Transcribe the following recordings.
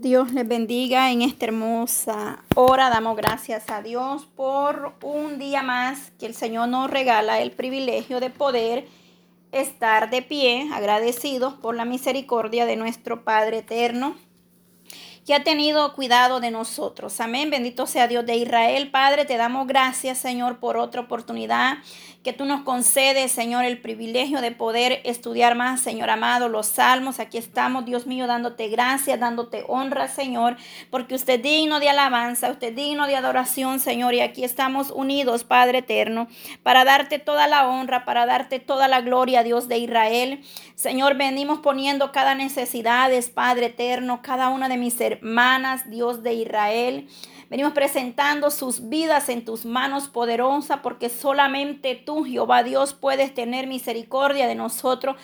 Dios les bendiga en esta hermosa hora. Damos gracias a Dios por un día más que el Señor nos regala el privilegio de poder estar de pie, agradecidos por la misericordia de nuestro Padre eterno que ha tenido cuidado de nosotros. Amén. Bendito sea Dios de Israel. Padre, te damos gracias, Señor, por otra oportunidad que tú nos concedes, Señor, el privilegio de poder estudiar más, Señor amado, los salmos. Aquí estamos, Dios mío, dándote gracias, dándote honra, Señor, porque usted es digno de alabanza, usted es digno de adoración, Señor. Y aquí estamos unidos, Padre eterno, para darte toda la honra, para darte toda la gloria, Dios de Israel. Señor, venimos poniendo cada necesidad, Padre eterno, cada una de mis hermanas, Dios de Israel. Venimos presentando sus vidas en tus manos poderosas porque solamente tú, Jehová Dios, puedes tener misericordia de nosotros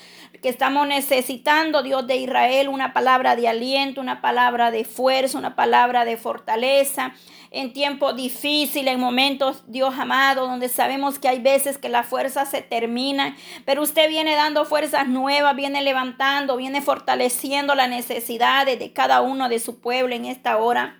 que estamos necesitando, Dios de Israel, una palabra de aliento, una palabra de fuerza, una palabra de fortaleza en tiempos difíciles, en momentos, Dios amado, donde sabemos que hay veces que la fuerza se termina, pero usted viene dando fuerzas nuevas, viene levantando, viene fortaleciendo las necesidades de cada uno de su pueblo en esta hora.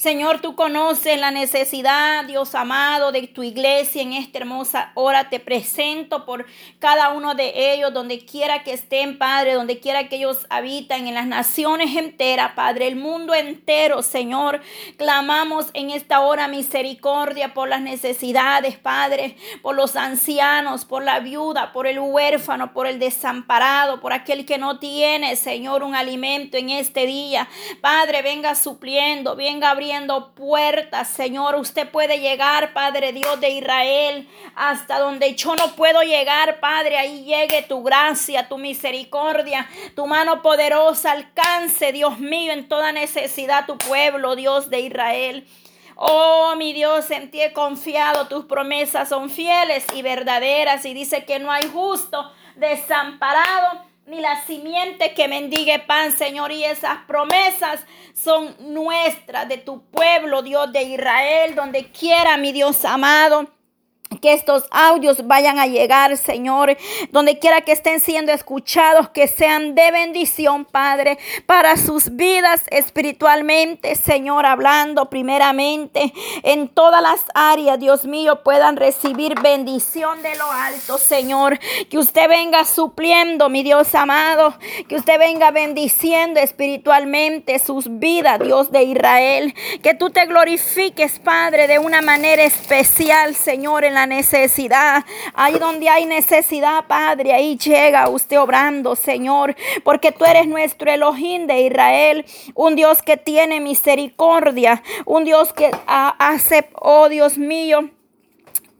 Señor, tú conoces la necesidad, Dios amado, de tu iglesia en esta hermosa hora. Te presento por cada uno de ellos, donde quiera que estén, Padre, donde quiera que ellos habitan, en las naciones enteras, Padre, el mundo entero, Señor. Clamamos en esta hora misericordia por las necesidades, Padre, por los ancianos, por la viuda, por el huérfano, por el desamparado, por aquel que no tiene, Señor, un alimento en este día. Padre, venga supliendo venga abriendo puertas, Señor. Usted puede llegar, Padre Dios de Israel, hasta donde yo no puedo llegar, Padre. Ahí llegue tu gracia, tu misericordia, tu mano poderosa alcance, Dios mío, en toda necesidad tu pueblo, Dios de Israel. Oh, mi Dios, en ti he confiado, tus promesas son fieles y verdaderas y dice que no hay justo desamparado ni la simiente que mendigue pan, Señor. Y esas promesas son nuestras de tu pueblo, Dios de Israel, donde quiera, mi Dios amado que estos audios vayan a llegar, Señor, donde quiera que estén siendo escuchados, que sean de bendición, Padre, para sus vidas espiritualmente, Señor, hablando primeramente en todas las áreas, Dios mío, puedan recibir bendición de lo alto, Señor, que usted venga supliendo, mi Dios amado, que usted venga bendiciendo espiritualmente sus vidas, Dios de Israel, que tú te glorifiques, Padre, de una manera especial, Señor, en la necesidad. Ahí donde hay necesidad, Padre, ahí llega usted obrando, Señor, porque tú eres nuestro Elohim de Israel, un Dios que tiene misericordia, un Dios que hace, oh Dios mío,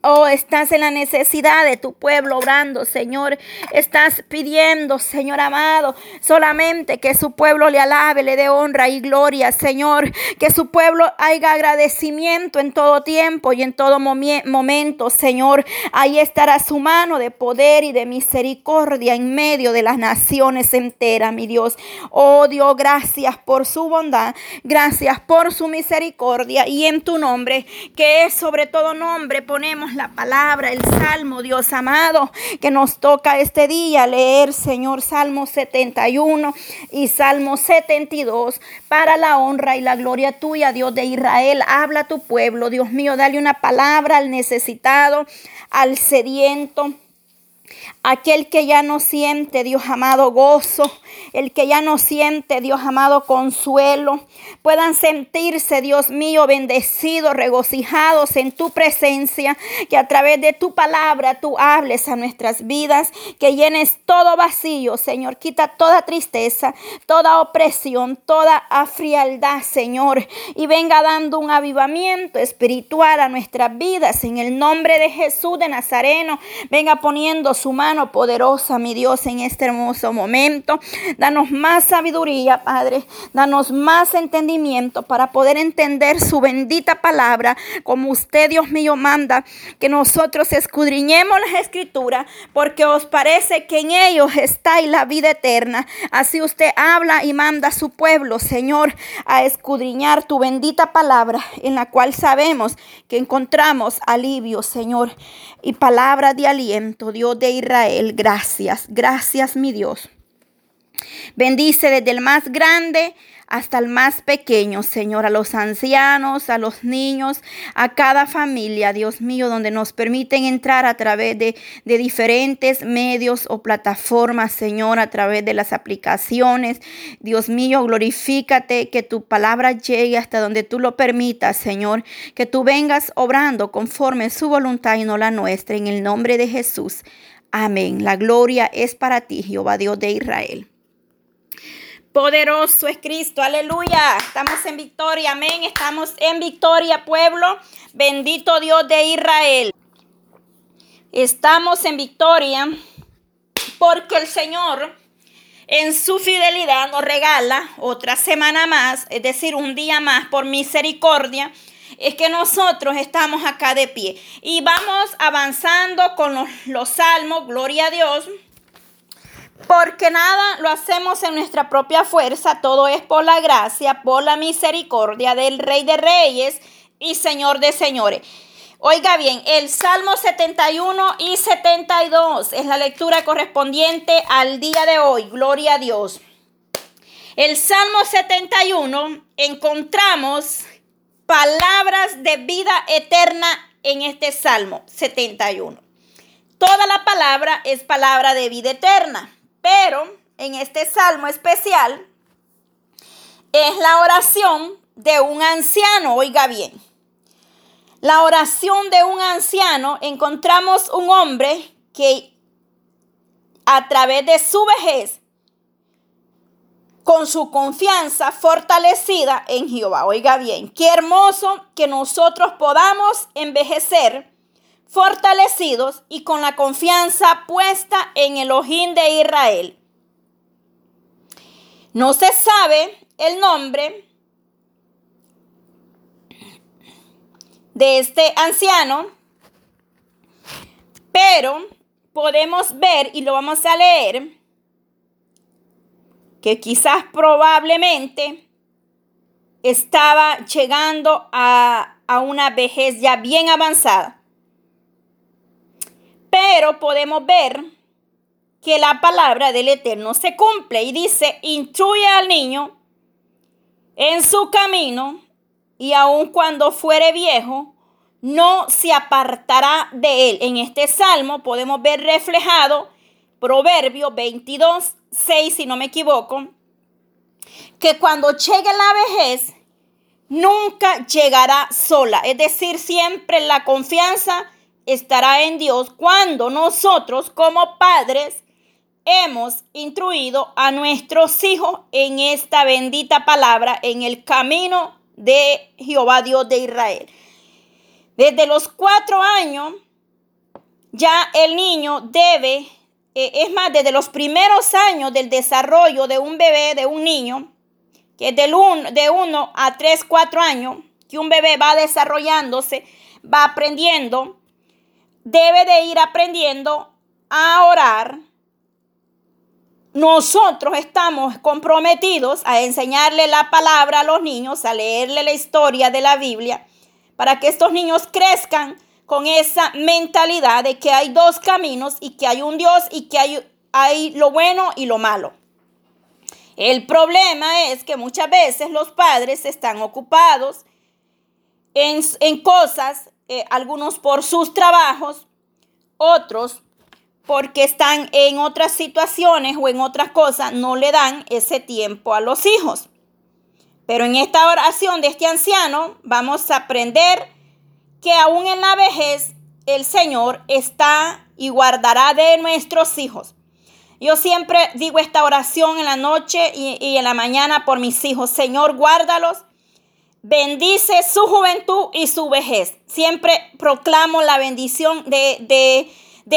Oh, estás en la necesidad de tu pueblo orando, Señor. Estás pidiendo, Señor amado, solamente que su pueblo le alabe, le dé honra y gloria, Señor. Que su pueblo haya agradecimiento en todo tiempo y en todo momento, Señor. Ahí estará su mano de poder y de misericordia en medio de las naciones enteras, mi Dios. Oh Dios, gracias por su bondad, gracias por su misericordia y en tu nombre, que es sobre todo nombre, ponemos la palabra, el salmo, Dios amado, que nos toca este día leer, Señor, Salmo 71 y Salmo 72, para la honra y la gloria tuya, Dios de Israel. Habla a tu pueblo, Dios mío, dale una palabra al necesitado, al sediento Aquel que ya no siente, Dios amado, gozo, el que ya no siente, Dios amado, consuelo, puedan sentirse, Dios mío, bendecidos, regocijados en tu presencia, que a través de tu palabra tú hables a nuestras vidas, que llenes todo vacío, Señor, quita toda tristeza, toda opresión, toda frialdad, Señor, y venga dando un avivamiento espiritual a nuestras vidas. En el nombre de Jesús de Nazareno, venga poniendo su mano poderosa, mi Dios, en este hermoso momento. Danos más sabiduría, Padre. Danos más entendimiento para poder entender su bendita palabra, como usted, Dios mío, manda que nosotros escudriñemos las escrituras, porque os parece que en ellos está la vida eterna. Así usted habla y manda a su pueblo, Señor, a escudriñar tu bendita palabra, en la cual sabemos que encontramos alivio, Señor, y palabra de aliento, Dios de Israel. Gracias, gracias mi Dios. Bendice desde el más grande hasta el más pequeño, Señor, a los ancianos, a los niños, a cada familia, Dios mío, donde nos permiten entrar a través de, de diferentes medios o plataformas, Señor, a través de las aplicaciones. Dios mío, glorifícate, que tu palabra llegue hasta donde tú lo permitas, Señor, que tú vengas obrando conforme su voluntad y no la nuestra, en el nombre de Jesús. Amén. La gloria es para ti, Jehová Dios de Israel. Poderoso es Cristo, aleluya. Estamos en victoria, amén. Estamos en victoria, pueblo. Bendito Dios de Israel. Estamos en victoria porque el Señor en su fidelidad nos regala otra semana más, es decir, un día más por misericordia. Es que nosotros estamos acá de pie y vamos avanzando con los, salmos, gloria a Dios porque nada lo hacemos en nuestra propia fuerza, todo es por la gracia, por la misericordia del Rey de Reyes y Señor de Señores. Oiga bien, el Salmo 71 y 72 es la lectura correspondiente al día de hoy. Gloria a Dios. El Salmo 71 encontramos palabras de vida eterna en este Salmo 71. Toda la palabra es palabra de vida eterna. Pero en este salmo especial es la oración de un anciano, oiga bien. La oración de un anciano encontramos un hombre que a través de su vejez, con su confianza fortalecida en Jehová. Oiga bien, qué hermoso que nosotros podamos envejecer fortalecidos y con la confianza puesta en el ojín de Israel. No se sabe el nombre de este anciano, pero podemos ver y lo vamos a leer que quizás probablemente estaba llegando a, a una vejez ya bien avanzada. Pero podemos ver que la palabra del Eterno se cumple y dice, instruye al niño en su camino y aun cuando fuere viejo, no se apartará de él. En este salmo podemos ver reflejado Proverbio 22, 6, si no me equivoco, que cuando llegue la vejez, nunca llegará sola. Es decir, siempre la confianza estará en Dios cuando nosotros como padres hemos instruido a nuestros hijos en esta bendita palabra, en el camino de Jehová Dios de Israel. Desde los cuatro años ya el niño debe, eh, es más, desde los primeros años del desarrollo de un bebé, de un niño, que es del de uno a tres, cuatro años, que un bebé va desarrollándose, va aprendiendo, debe de ir aprendiendo a orar. Nosotros estamos comprometidos a enseñarle la palabra a los niños, a leerle la historia de la Biblia, para que estos niños crezcan con esa mentalidad de que hay dos caminos y que hay un Dios y que hay, hay lo bueno y lo malo. El problema es que muchas veces los padres están ocupados en, en cosas eh, algunos por sus trabajos, otros porque están en otras situaciones o en otras cosas, no le dan ese tiempo a los hijos. Pero en esta oración de este anciano vamos a aprender que aún en la vejez el Señor está y guardará de nuestros hijos. Yo siempre digo esta oración en la noche y, en la mañana por mis hijos. Señor, guárdalos bendice su juventud y su vejez. Siempre proclamo la bendición de,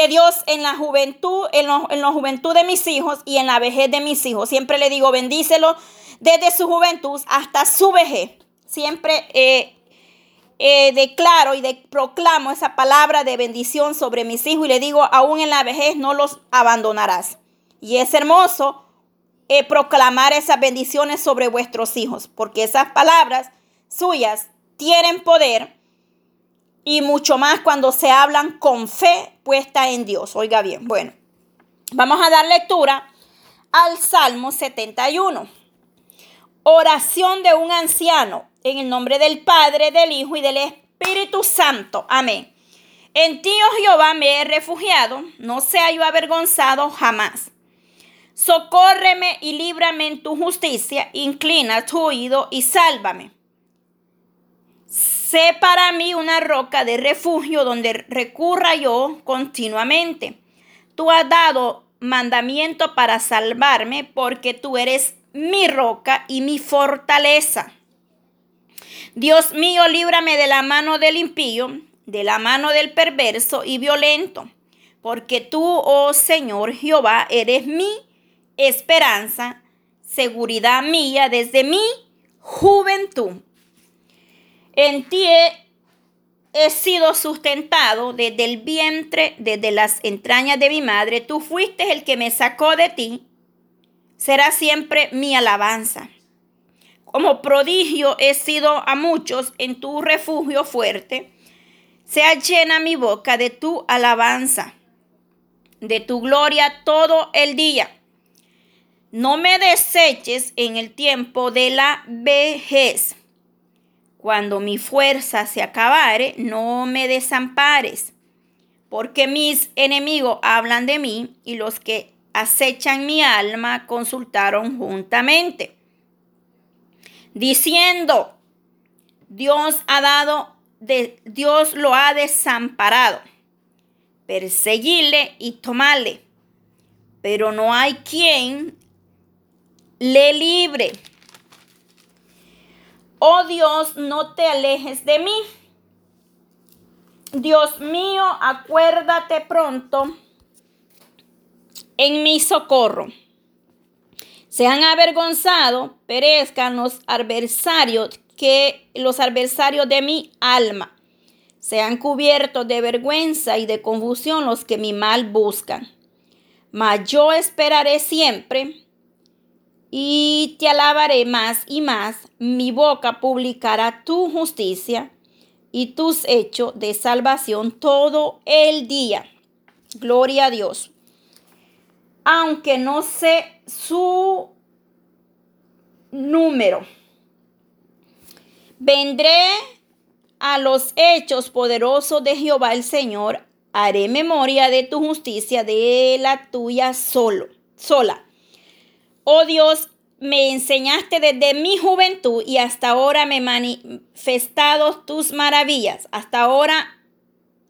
Dios en la juventud, en, en, la juventud de mis hijos y en la vejez de mis hijos. Siempre le digo, bendícelo desde su juventud hasta su vejez. Siempre eh, eh, declaro y proclamo esa palabra de bendición sobre mis hijos y le digo, aún en la vejez no los abandonarás. Y es hermoso eh, proclamar esas bendiciones sobre vuestros hijos, porque esas palabras suyas tienen poder y mucho más cuando se hablan con fe puesta en Dios. Oiga bien, bueno, vamos a dar lectura al Salmo 71. Oración de un anciano en el nombre del Padre, del Hijo y del Espíritu Santo. Amén. En ti, oh Jehová, me he refugiado, no sea yo avergonzado jamás. Socórreme y líbrame en tu justicia, inclina tu oído y sálvame. Sé para mí una roca de refugio donde recurra yo continuamente. Tú has dado mandamiento para salvarme porque tú eres mi roca y mi fortaleza. Dios mío, líbrame de la mano del impío, de la mano del perverso y violento, porque tú, oh Señor Jehová, eres mi esperanza, seguridad mía desde mi juventud. En ti he, sido sustentado desde el vientre, desde las entrañas de mi madre. Tú fuiste el que me sacó de ti. Será siempre mi alabanza. Como prodigio he sido a muchos en tu refugio fuerte. Sea llena mi boca de tu alabanza, de tu gloria todo el día. No me deseches en el tiempo de la vejez cuando mi fuerza se acabare, no me desampares, porque mis enemigos hablan de mí y los que acechan mi alma consultaron juntamente, diciendo, Dios ha dado, de, Dios lo ha desamparado, perseguirle y tomarle, pero no hay quien le libre. Oh Dios, no te alejes de mí. Dios mío, acuérdate pronto en mi socorro. Sean avergonzados, perezcan los adversarios que los adversarios de mi alma. Sean cubiertos de vergüenza y de confusión los que mi mal buscan. Mas yo esperaré siempre y te alabaré más y más. Mi boca publicará tu justicia y tus hechos de salvación todo el día. Gloria a Dios. Aunque no sé su número, vendré a los hechos poderosos de Jehová el Señor. Haré memoria de tu justicia, de la tuya solo, sola Oh Dios, me enseñaste desde mi juventud y hasta ahora me manifestado tus maravillas. Hasta ahora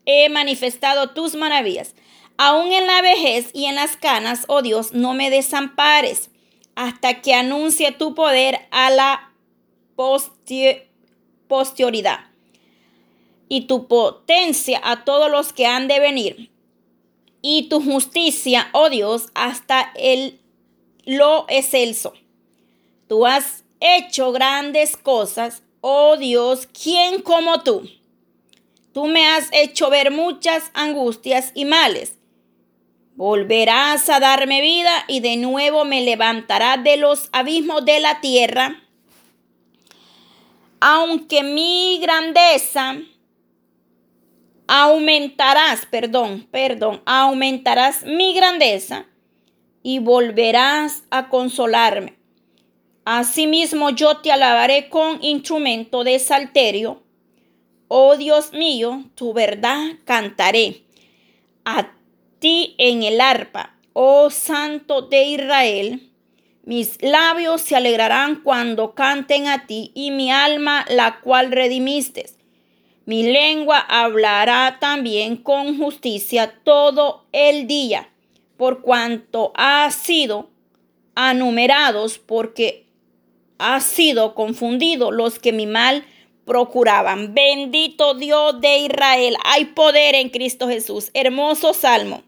he manifestado tus maravillas. Aún en la vejez y en las canas, oh Dios, no me desampares hasta que anuncie tu poder a la posterioridad y tu potencia a todos los que han de venir y tu justicia, oh Dios, hasta el lo excelso. Tú has hecho grandes cosas, oh Dios, ¿quién como tú? Tú me has hecho ver muchas angustias y males. Volverás a darme vida y de nuevo me levantarás de los abismos de la tierra. Aunque mi grandeza aumentarás, perdón, perdón, aumentarás mi grandeza y volverás a consolarme. Asimismo yo te alabaré con instrumento de salterio. Oh Dios mío, tu verdad cantaré. A ti en el arpa, oh Santo de Israel. Mis labios se alegrarán cuando canten a ti y mi alma la cual redimiste. Mi lengua hablará también con justicia todo el día por cuanto ha sido anumerados, porque ha sido confundido los que mi mal procuraban. Bendito Dios de Israel, hay poder en Cristo Jesús. Hermoso salmo.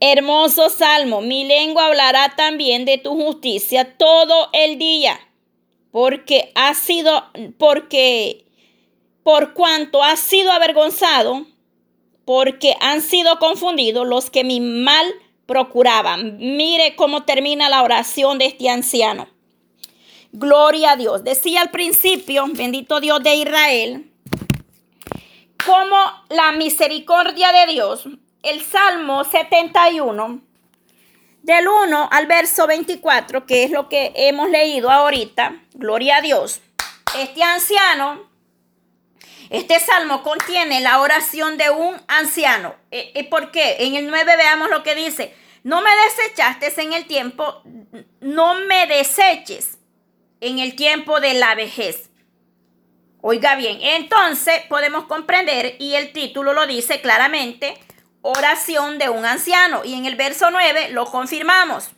Hermoso salmo, mi lengua hablará también de tu justicia todo el día, porque ha sido, porque por cuanto ha sido avergonzado, porque han sido confundidos los que mi mal procuraban. Mire cómo termina la oración de este anciano. Gloria a Dios. Decía al principio, bendito Dios de Israel, como la misericordia de Dios, el Salmo 71, del 1 al verso 24, que es lo que hemos leído ahorita, gloria a Dios, este anciano, este salmo contiene la oración de un anciano. Eh, eh, ¿Por qué? En el 9 veamos lo que dice. No me desechaste en el tiempo, no me deseches en el tiempo de la vejez. Oiga bien, entonces podemos comprender, y el título lo dice claramente, oración de un anciano. Y en el verso 9 lo confirmamos,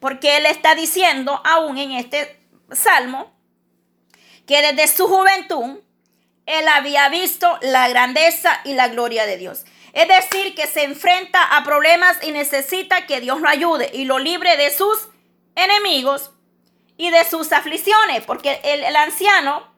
porque él está diciendo aún en este salmo que desde su juventud él había visto la grandeza y la gloria de Dios. Es decir, que se enfrenta a problemas y necesita que Dios lo ayude y lo libre de sus enemigos y de sus aflicciones, porque el, el anciano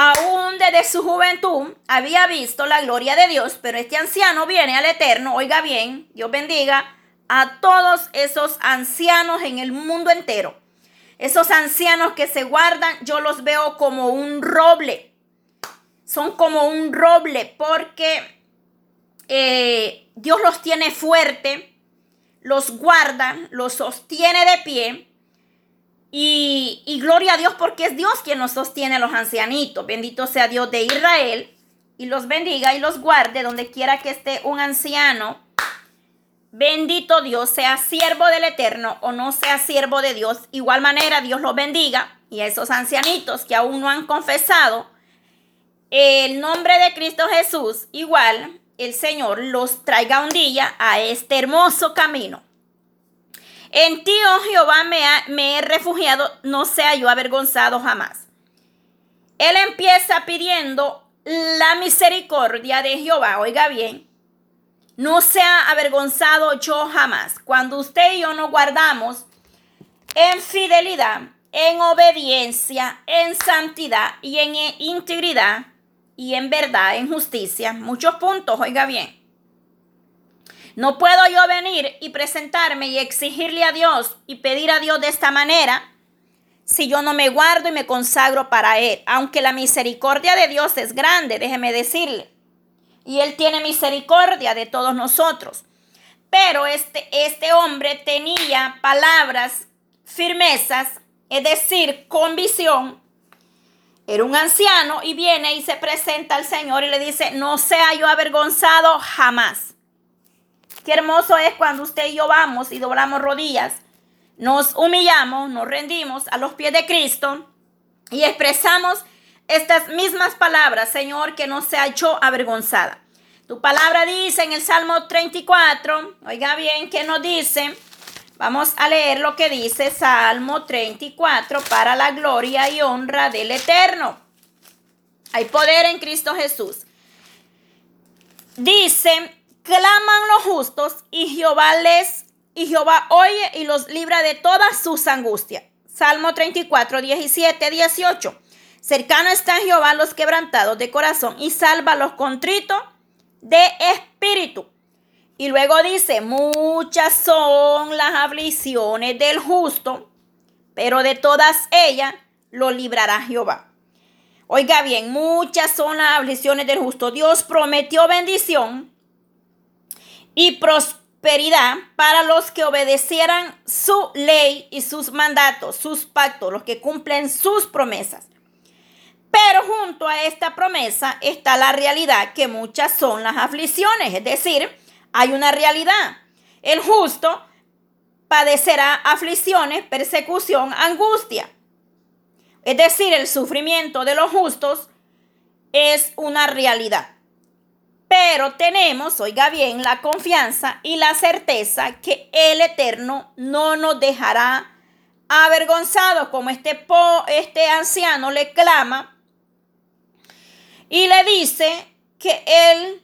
aún desde su juventud había visto la gloria de Dios, pero este anciano viene al Eterno, oiga bien, Dios bendiga a todos esos ancianos en el mundo entero. Esos ancianos que se guardan, yo los veo como un roble. Son como un roble porque eh, Dios los tiene fuerte, los guarda, los sostiene de pie y, gloria a Dios porque es Dios quien nos sostiene los ancianitos. Bendito sea Dios de Israel y los bendiga y los guarde donde quiera que esté un anciano. Bendito Dios, sea siervo del Eterno o no sea siervo de Dios. Igual manera Dios los bendiga y a esos ancianitos que aún no han confesado el nombre de Cristo Jesús, igual el Señor los traiga un día a este hermoso camino. En ti, oh Jehová, me, he refugiado, no sea yo avergonzado jamás. Él empieza pidiendo la misericordia de Jehová, oiga bien, no sea avergonzado yo jamás. Cuando usted y yo nos guardamos en fidelidad, en obediencia, en santidad y en integridad y en verdad, en justicia, muchos puntos, oiga bien. No puedo yo venir y presentarme y exigirle a Dios y pedir a Dios de esta manera si yo no me guardo y me consagro para Él. Aunque la misericordia de Dios es grande, déjeme decirle. Y Él tiene misericordia de todos nosotros. Pero este, este hombre tenía palabras, firmezas, es decir, convicción. Era un anciano y viene y se presenta al Señor y le dice, no sea yo avergonzado jamás. Qué hermoso es cuando usted y yo vamos y doblamos rodillas, nos humillamos, nos rendimos a los pies de Cristo y expresamos estas mismas palabras, Señor, que no sea yo avergonzada. Tu palabra dice en el Salmo 34, oiga bien, ¿qué nos dice? Vamos a leer lo que dice Salmo 34 para la gloria y honra del Eterno. Hay poder en Cristo Jesús. Dice, claman los justos y Jehová les y Jehová oye y los libra de todas sus angustias. Salmo 34, 17, 18. Cercano está Jehová los quebrantados de corazón y salva los contritos de espíritu. Y luego dice, muchas son las aflicciones del justo, pero de todas ellas lo librará Jehová. Oiga bien, muchas son las aflicciones del justo. Dios prometió bendición y prosperidad para los que obedecieran su ley y sus mandatos, sus pactos, los que cumplen sus promesas. Pero junto a esta promesa está la realidad que muchas son las aflicciones, es decir, hay una realidad. El justo padecerá aflicciones, persecución, angustia. Es decir, el sufrimiento de los justos es una realidad. Pero tenemos, oiga bien, la confianza y la certeza que el Eterno no nos dejará avergonzados como este, po, este anciano le clama y le dice que él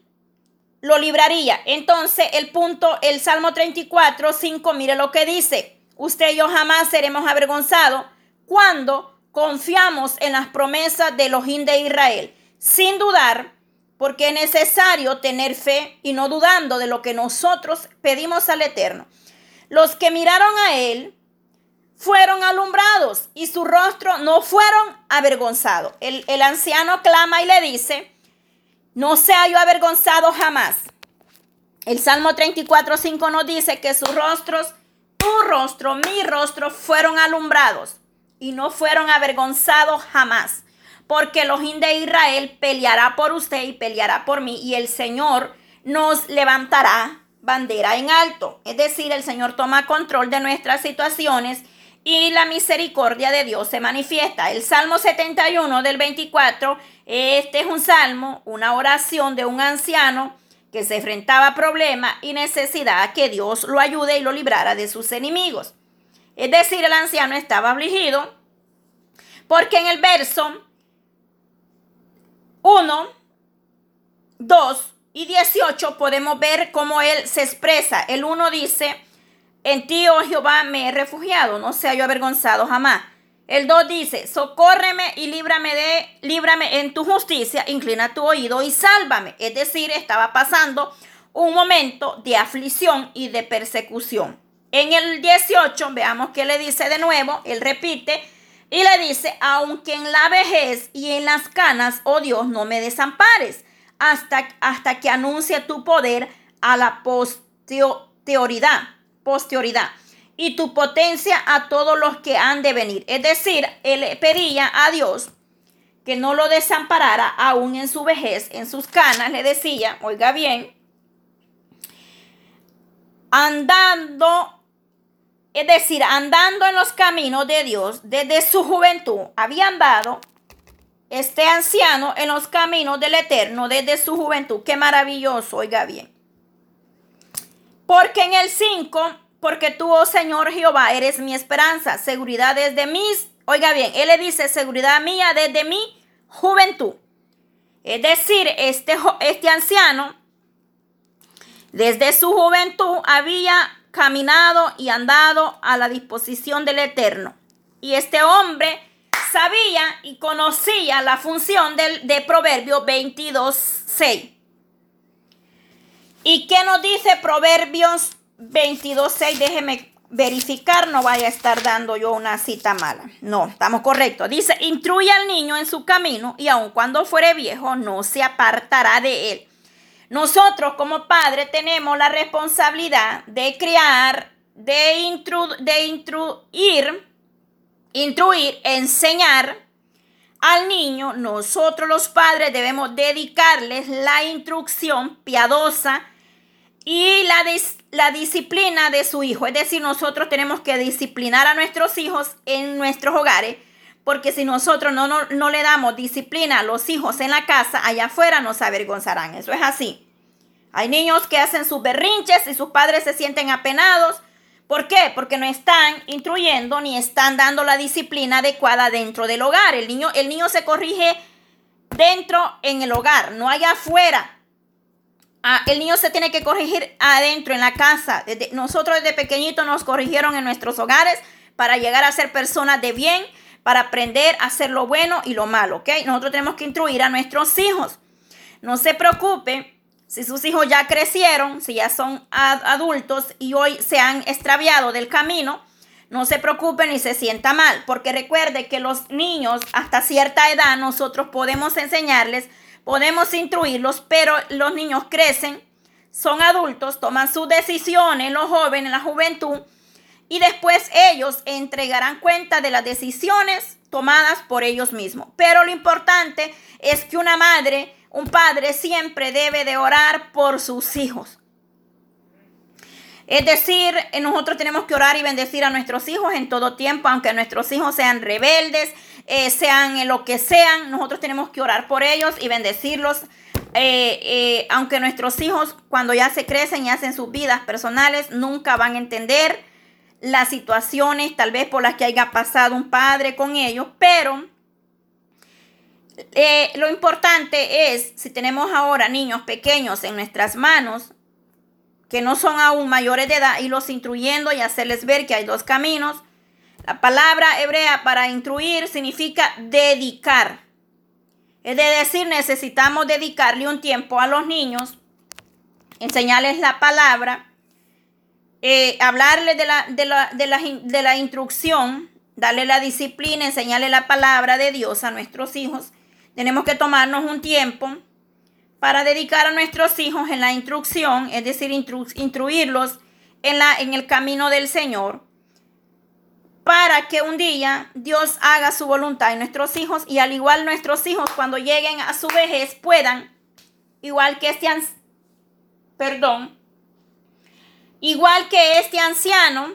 lo libraría. Entonces el punto, el Salmo 34, 5, mire lo que dice. Usted y yo jamás seremos avergonzados cuando confiamos en las promesas de los de Israel, sin dudar porque es necesario tener fe y no dudando de lo que nosotros pedimos al Eterno. Los que miraron a Él fueron alumbrados y su rostro no fueron avergonzados. El, anciano clama y le dice, no sea yo avergonzado jamás. El Salmo 34, 5 nos dice que sus rostros, tu rostro, mi rostro, fueron alumbrados y no fueron avergonzados jamás. Porque los de Israel peleará por usted y peleará por mí y el Señor nos levantará bandera en alto. Es decir, el Señor toma control de nuestras situaciones y la misericordia de Dios se manifiesta. El Salmo 71 del 24, este es un salmo, una oración de un anciano que se enfrentaba a problemas y necesidad que Dios lo ayude y lo librara de sus enemigos. Es decir, el anciano estaba afligido porque en el verso 1, 2 y 18 podemos ver cómo él se expresa. El 1 dice, en ti, oh Jehová, me he refugiado, no sea yo avergonzado jamás. El 2 dice, socórreme y líbrame de, líbrame en tu justicia, inclina tu oído y sálvame. Es decir, estaba pasando un momento de aflicción y de persecución. En el 18, veamos qué le dice de nuevo, él repite y le dice, aunque en la vejez y en las canas, oh Dios, no me desampares, hasta, hasta que anuncie tu poder a la posterioridad, posterioridad y tu potencia a todos los que han de venir. Es decir, él pedía a Dios que no lo desamparara aún en su vejez, en sus canas, le decía, oiga bien, andando es decir, andando en los caminos de Dios desde su juventud, había andado este anciano en los caminos del Eterno desde su juventud. Qué maravilloso, oiga bien. Porque en el 5, porque tú, oh Señor Jehová, eres mi esperanza, seguridad desde mis, oiga bien, él le dice seguridad mía desde mi juventud. Es decir, este, este anciano, desde su juventud había caminado y andado a la disposición del Eterno. Y este hombre sabía y conocía la función del, de Proverbio 22.6. ¿Y qué nos dice Proverbios 22.6? Déjeme verificar, no vaya a estar dando yo una cita mala. No, estamos correctos. Dice, instruye al niño en su camino y aun cuando fuere viejo no se apartará de él. Nosotros como padres tenemos la responsabilidad de crear, de, intru, de intruir, instruir, enseñar al niño. Nosotros los padres debemos dedicarles la instrucción piadosa y la, la disciplina de su hijo. Es decir, nosotros tenemos que disciplinar a nuestros hijos en nuestros hogares. Porque si nosotros no, no, no, le damos disciplina a los hijos en la casa, allá afuera nos avergonzarán. Eso es así. Hay niños que hacen sus berrinches y sus padres se sienten apenados. ¿Por qué? Porque no están instruyendo ni están dando la disciplina adecuada dentro del hogar. El niño, el niño se corrige dentro en el hogar, no allá afuera. Ah, el niño se tiene que corregir adentro, en la casa. Nosotros desde pequeñitos nos corrigieron en nuestros hogares para llegar a ser personas de bien, para aprender a hacer lo bueno y lo malo, ¿ok? Nosotros tenemos que instruir a nuestros hijos. No se preocupe si sus hijos ya crecieron, si ya son adultos y hoy se han extraviado del camino, no se preocupen ni se sienta mal, porque recuerde que los niños hasta cierta edad nosotros podemos enseñarles, podemos instruirlos, pero los niños crecen, son adultos, toman sus decisiones, los jóvenes, la juventud, y después ellos entregarán cuenta de las decisiones tomadas por ellos mismos. Pero lo importante es que una madre un padre siempre debe de orar por sus hijos. Es decir, nosotros tenemos que orar y bendecir a nuestros hijos en todo tiempo, aunque nuestros hijos sean rebeldes, eh, sean lo que sean, nosotros tenemos que orar por ellos y bendecirlos. Eh, eh, aunque nuestros hijos cuando ya se crecen y hacen sus vidas personales, nunca van a entender las situaciones tal vez por las que haya pasado un padre con ellos, pero eh, lo importante es, si tenemos ahora niños pequeños en nuestras manos, que no son aún mayores de edad, irlos instruyendo y hacerles ver que hay dos caminos. La palabra hebrea para instruir significa dedicar. Es decir, necesitamos dedicarle un tiempo a los niños, enseñarles la palabra, eh, hablarles de la, de, la, de, la, de la instrucción, darle la disciplina, enseñarle la palabra de Dios a nuestros hijos. Tenemos que tomarnos un tiempo para dedicar a nuestros hijos en la instrucción, es decir, instruirlos en, la, en el camino del Señor, para que un día Dios haga su voluntad en nuestros hijos y al igual nuestros hijos cuando lleguen a su vejez puedan, igual que este, perdón, igual que este anciano,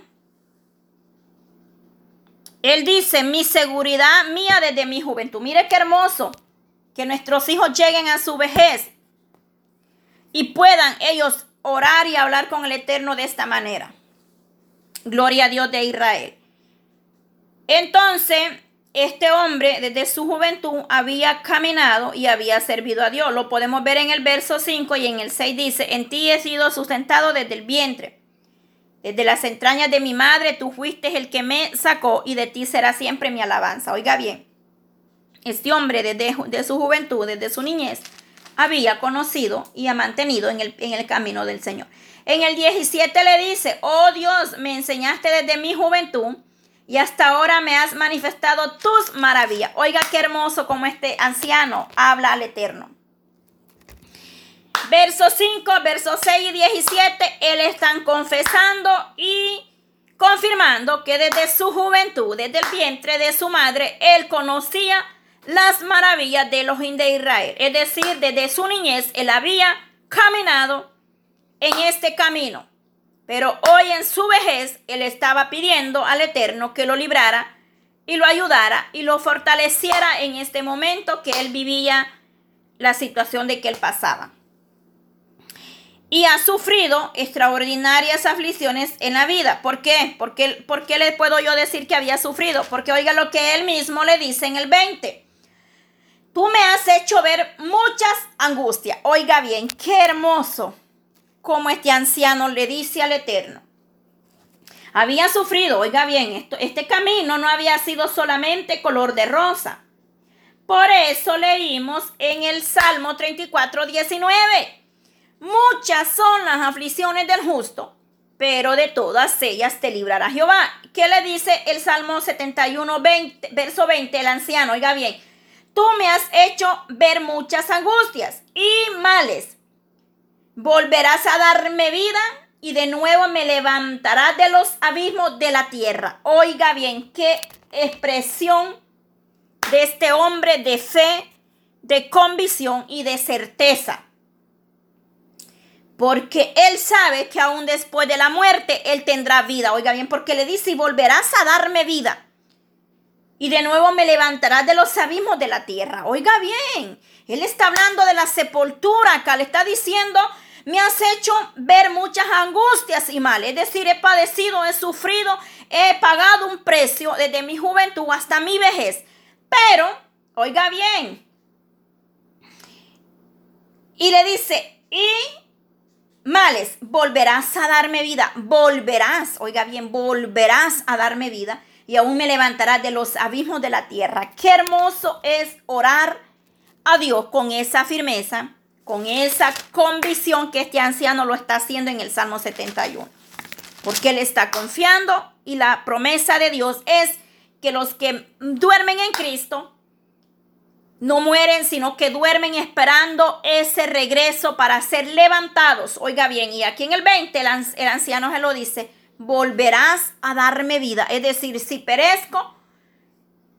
él dice, mi seguridad mía desde mi juventud. Mire qué hermoso que nuestros hijos lleguen a su vejez y puedan ellos orar y hablar con el Eterno de esta manera. Gloria a Dios de Israel. Entonces, este hombre desde su juventud había caminado y había servido a Dios. Lo podemos ver en el verso 5 y en el 6 dice, en ti he sido sustentado desde el vientre desde las entrañas de mi madre tú fuiste el que me sacó y de ti será siempre mi alabanza. Oiga bien, este hombre desde su juventud, desde su niñez, había conocido y ha mantenido en el, en el camino del Señor. En el 17 le dice, oh Dios, me enseñaste desde mi juventud y hasta ahora me has manifestado tus maravillas. Oiga qué hermoso como este anciano habla al Eterno. Verso 5, versos 6 y 17, él están confesando y confirmando que desde su juventud, desde el vientre de su madre, él conocía las maravillas de los de Israel. Es decir, desde su niñez él había caminado en este camino. Pero hoy en su vejez él estaba pidiendo al Eterno que lo librara y lo ayudara y lo fortaleciera en este momento que él vivía la situación de que él pasaba y ha sufrido extraordinarias aflicciones en la vida. ¿Por qué? ¿Por qué, ¿Por qué le puedo yo decir que había sufrido? Porque oiga lo que él mismo le dice en el 20. Tú me has hecho ver muchas angustias. Oiga bien, qué hermoso como este anciano le dice al Eterno. Había sufrido, oiga bien, esto, este camino no había sido solamente color de rosa. Por eso leímos en el Salmo 34, 19. Muchas son las aflicciones del justo, pero de todas ellas te librará Jehová. ¿Qué le dice el Salmo 71, 20, verso 20, el anciano? Oiga bien, tú me has hecho ver muchas angustias y males. Volverás a darme vida y de nuevo me levantarás de los abismos de la tierra. Oiga bien, qué expresión de este hombre de fe, de convicción y de certeza porque él sabe que aún después de la muerte él tendrá vida. Oiga bien, porque le dice, y volverás a darme vida. Y de nuevo me levantarás de los abismos de la tierra. Oiga bien, él está hablando de la sepultura acá, le está diciendo, me has hecho ver muchas angustias y mal. Es decir, he padecido, he sufrido, he pagado un precio desde mi juventud hasta mi vejez. Pero, oiga bien, y le dice, y males, volverás a darme vida, volverás, oiga bien, volverás a darme vida y aún me levantarás de los abismos de la tierra. Qué hermoso es orar a Dios con esa firmeza, con esa convicción que este anciano lo está haciendo en el Salmo 71. Porque él está confiando y la promesa de Dios es que los que duermen en Cristo no mueren, sino que duermen esperando ese regreso para ser levantados. Oiga bien, y aquí en el 20 el, anciano se lo dice, volverás a darme vida. Es decir, si perezco,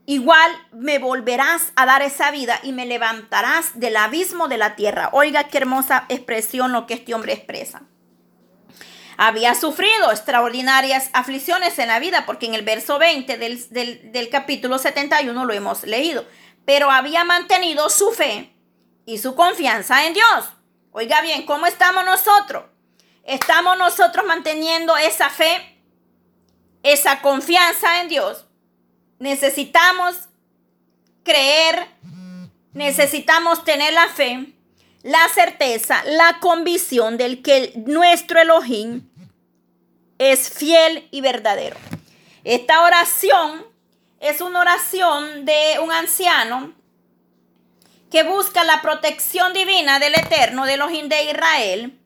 igual me volverás a dar esa vida y me levantarás del abismo de la tierra. Oiga qué hermosa expresión lo que este hombre expresa. Había sufrido extraordinarias aflicciones en la vida, porque en el verso 20 del, del, del capítulo 71 lo hemos leído pero había mantenido su fe y su confianza en Dios. Oiga bien, ¿cómo estamos nosotros? ¿Estamos nosotros manteniendo esa fe, esa confianza en Dios? Necesitamos creer, necesitamos tener la fe, la certeza, la convicción del que nuestro Elohim es fiel y verdadero. Esta oración es una oración de un anciano que busca la protección divina del Eterno de los de Israel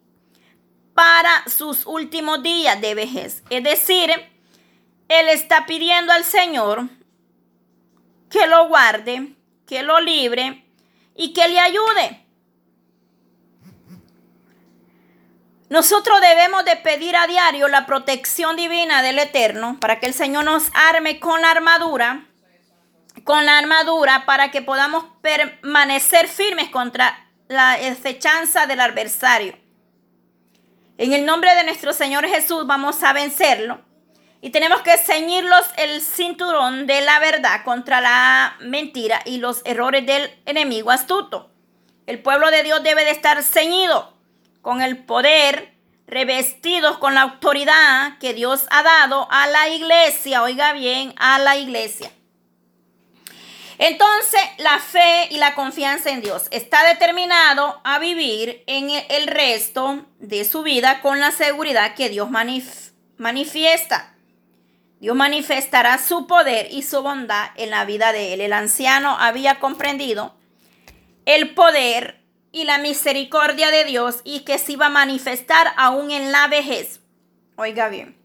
para sus últimos días de vejez. Es decir, él está pidiendo al Señor que lo guarde, que lo libre y que le ayude. Nosotros debemos de pedir a diario la protección divina del Eterno para que el Señor nos arme con la armadura, con la armadura para que podamos permanecer firmes contra la fechanza del adversario. En el nombre de nuestro Señor Jesús vamos a vencerlo. Y tenemos que ceñirlos el cinturón de la verdad contra la mentira y los errores del enemigo astuto. El pueblo de Dios debe de estar ceñido con el poder, revestidos con la autoridad que Dios ha dado a la iglesia. Oiga bien, a la iglesia. Entonces, la fe y la confianza en Dios está determinado a vivir en el resto de su vida con la seguridad que Dios manifiesta. Dios manifestará su poder y su bondad en la vida de él. El anciano había comprendido el poder y la misericordia de Dios y que se iba a manifestar aún en la vejez. Oiga bien.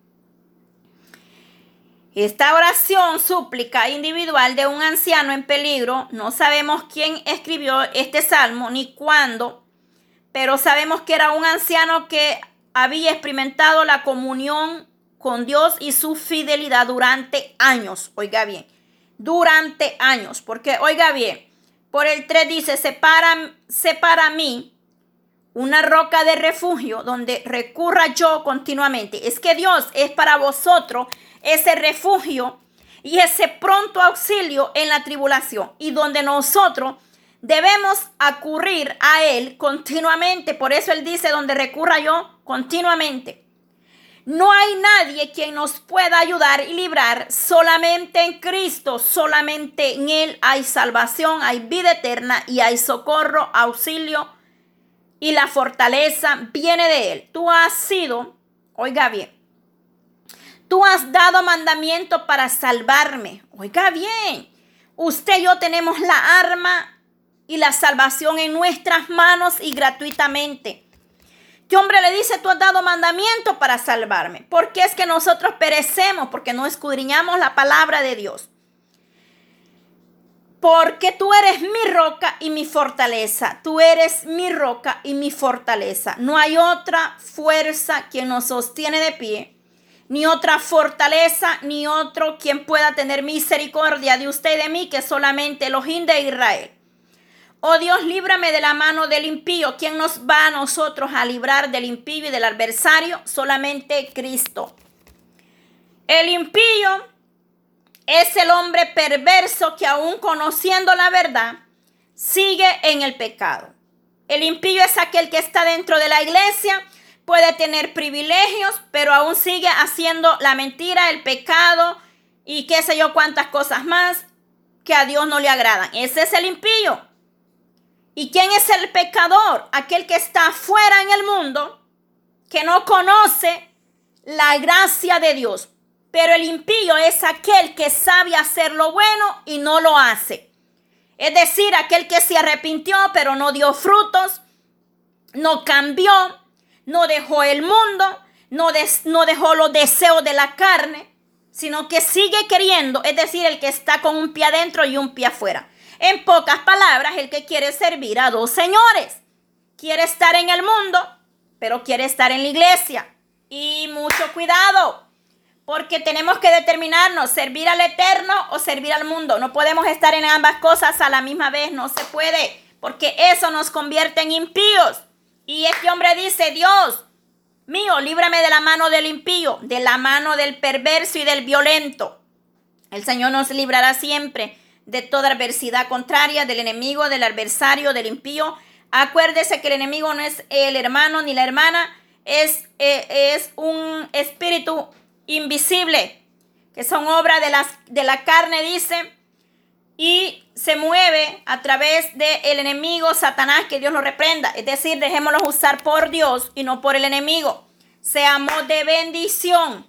Esta oración súplica individual de un anciano en peligro, no sabemos quién escribió este salmo ni cuándo, pero sabemos que era un anciano que había experimentado la comunión con Dios y su fidelidad durante años. Oiga bien, durante años. Porque, oiga bien, por el 3 dice, separa, separa mí una roca de refugio donde recurra yo continuamente. Es que Dios es para vosotros ese refugio y ese pronto auxilio en la tribulación y donde nosotros debemos acudir a Él continuamente. Por eso Él dice, donde recurra yo continuamente. No hay nadie quien nos pueda ayudar y librar. Solamente en Cristo, solamente en Él hay salvación, hay vida eterna y hay socorro, auxilio y la fortaleza viene de Él. Tú has sido, oiga bien, tú has dado mandamiento para salvarme. Oiga bien, usted y yo tenemos la arma y la salvación en nuestras manos y gratuitamente. ¿Qué hombre le dice, tú has dado mandamiento para salvarme? ¿Por qué es que nosotros perecemos? Porque no escudriñamos la palabra de Dios. Porque tú eres mi roca y mi fortaleza. Tú eres mi roca y mi fortaleza. No hay otra fuerza quien nos sostiene de pie, ni otra fortaleza, ni otro quien pueda tener misericordia de usted y de mí, que solamente Elohim de Israel. Oh Dios, líbrame de la mano del impío. ¿Quién nos va a nosotros a librar del impío y del adversario? Solamente Cristo. El impío es el hombre perverso que aún conociendo la verdad, sigue en el pecado. El impío es aquel que está dentro de la iglesia, puede tener privilegios, pero aún sigue haciendo la mentira, el pecado y qué sé yo cuántas cosas más que a Dios no le agradan. Ese es el impío. ¿Y quién es el pecador? Aquel que está afuera en el mundo, que no conoce la gracia de Dios. Pero el impío es aquel que sabe hacer lo bueno y no lo hace. Es decir, aquel que se arrepintió pero no dio frutos, no cambió, no dejó el mundo, no, no dejó los deseos de la carne, sino que sigue queriendo, es decir, el que está con un pie adentro y un pie afuera. En pocas palabras, el que quiere servir a dos señores. Quiere estar en el mundo, pero quiere estar en la iglesia. Y mucho cuidado, porque tenemos que determinarnos, servir al eterno o servir al mundo. No podemos estar en ambas cosas a la misma vez, no se puede, porque eso nos convierte en impíos. Y este hombre dice, Dios mío, líbrame de la mano del impío, de la mano del perverso y del violento. El Señor nos librará siempre de toda adversidad contraria del enemigo, del adversario, del impío. Acuérdese que el enemigo no es el hermano ni la hermana, es, eh, es un espíritu invisible, que son obra de, las, de la carne, dice, y se mueve a través del enemigo Satanás, que Dios lo reprenda. Es decir, dejémoslo usar por Dios y no por el enemigo. Seamos de bendición.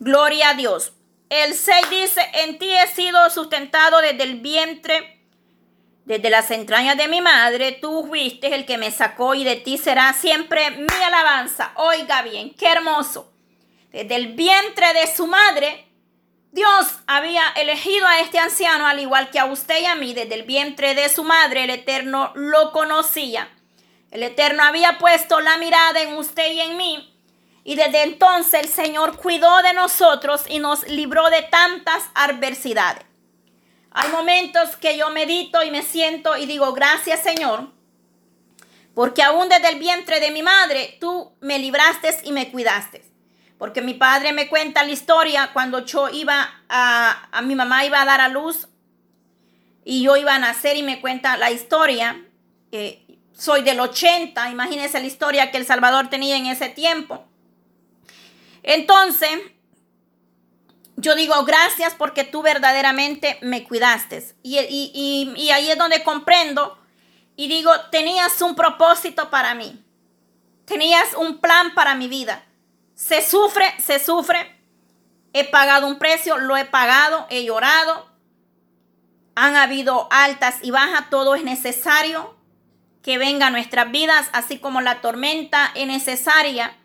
Gloria a Dios. El 6 dice, en ti he sido sustentado desde el vientre, desde las entrañas de mi madre, tú fuiste el que me sacó y de ti será siempre mi alabanza. Oiga bien, qué hermoso. Desde el vientre de su madre, Dios había elegido a este anciano, al igual que a usted y a mí, desde el vientre de su madre, el Eterno lo conocía. El Eterno había puesto la mirada en usted y en mí. Y desde entonces el Señor cuidó de nosotros y nos libró de tantas adversidades. Hay momentos que yo medito y me siento y digo, gracias Señor, porque aún desde el vientre de mi madre tú me libraste y me cuidaste. Porque mi padre me cuenta la historia cuando yo iba a, a mi mamá iba a dar a luz y yo iba a nacer y me cuenta la historia. soy del 80, imagínense la historia que El Salvador tenía en ese tiempo. Entonces, yo digo gracias porque tú verdaderamente me cuidaste. Y, ahí es donde comprendo y digo, tenías un propósito para mí. Tenías un plan para mi vida. Se sufre, se sufre. He pagado un precio, lo he pagado, he llorado. Han habido altas y bajas, todo es necesario que venga nuestras vidas, así como la tormenta es necesaria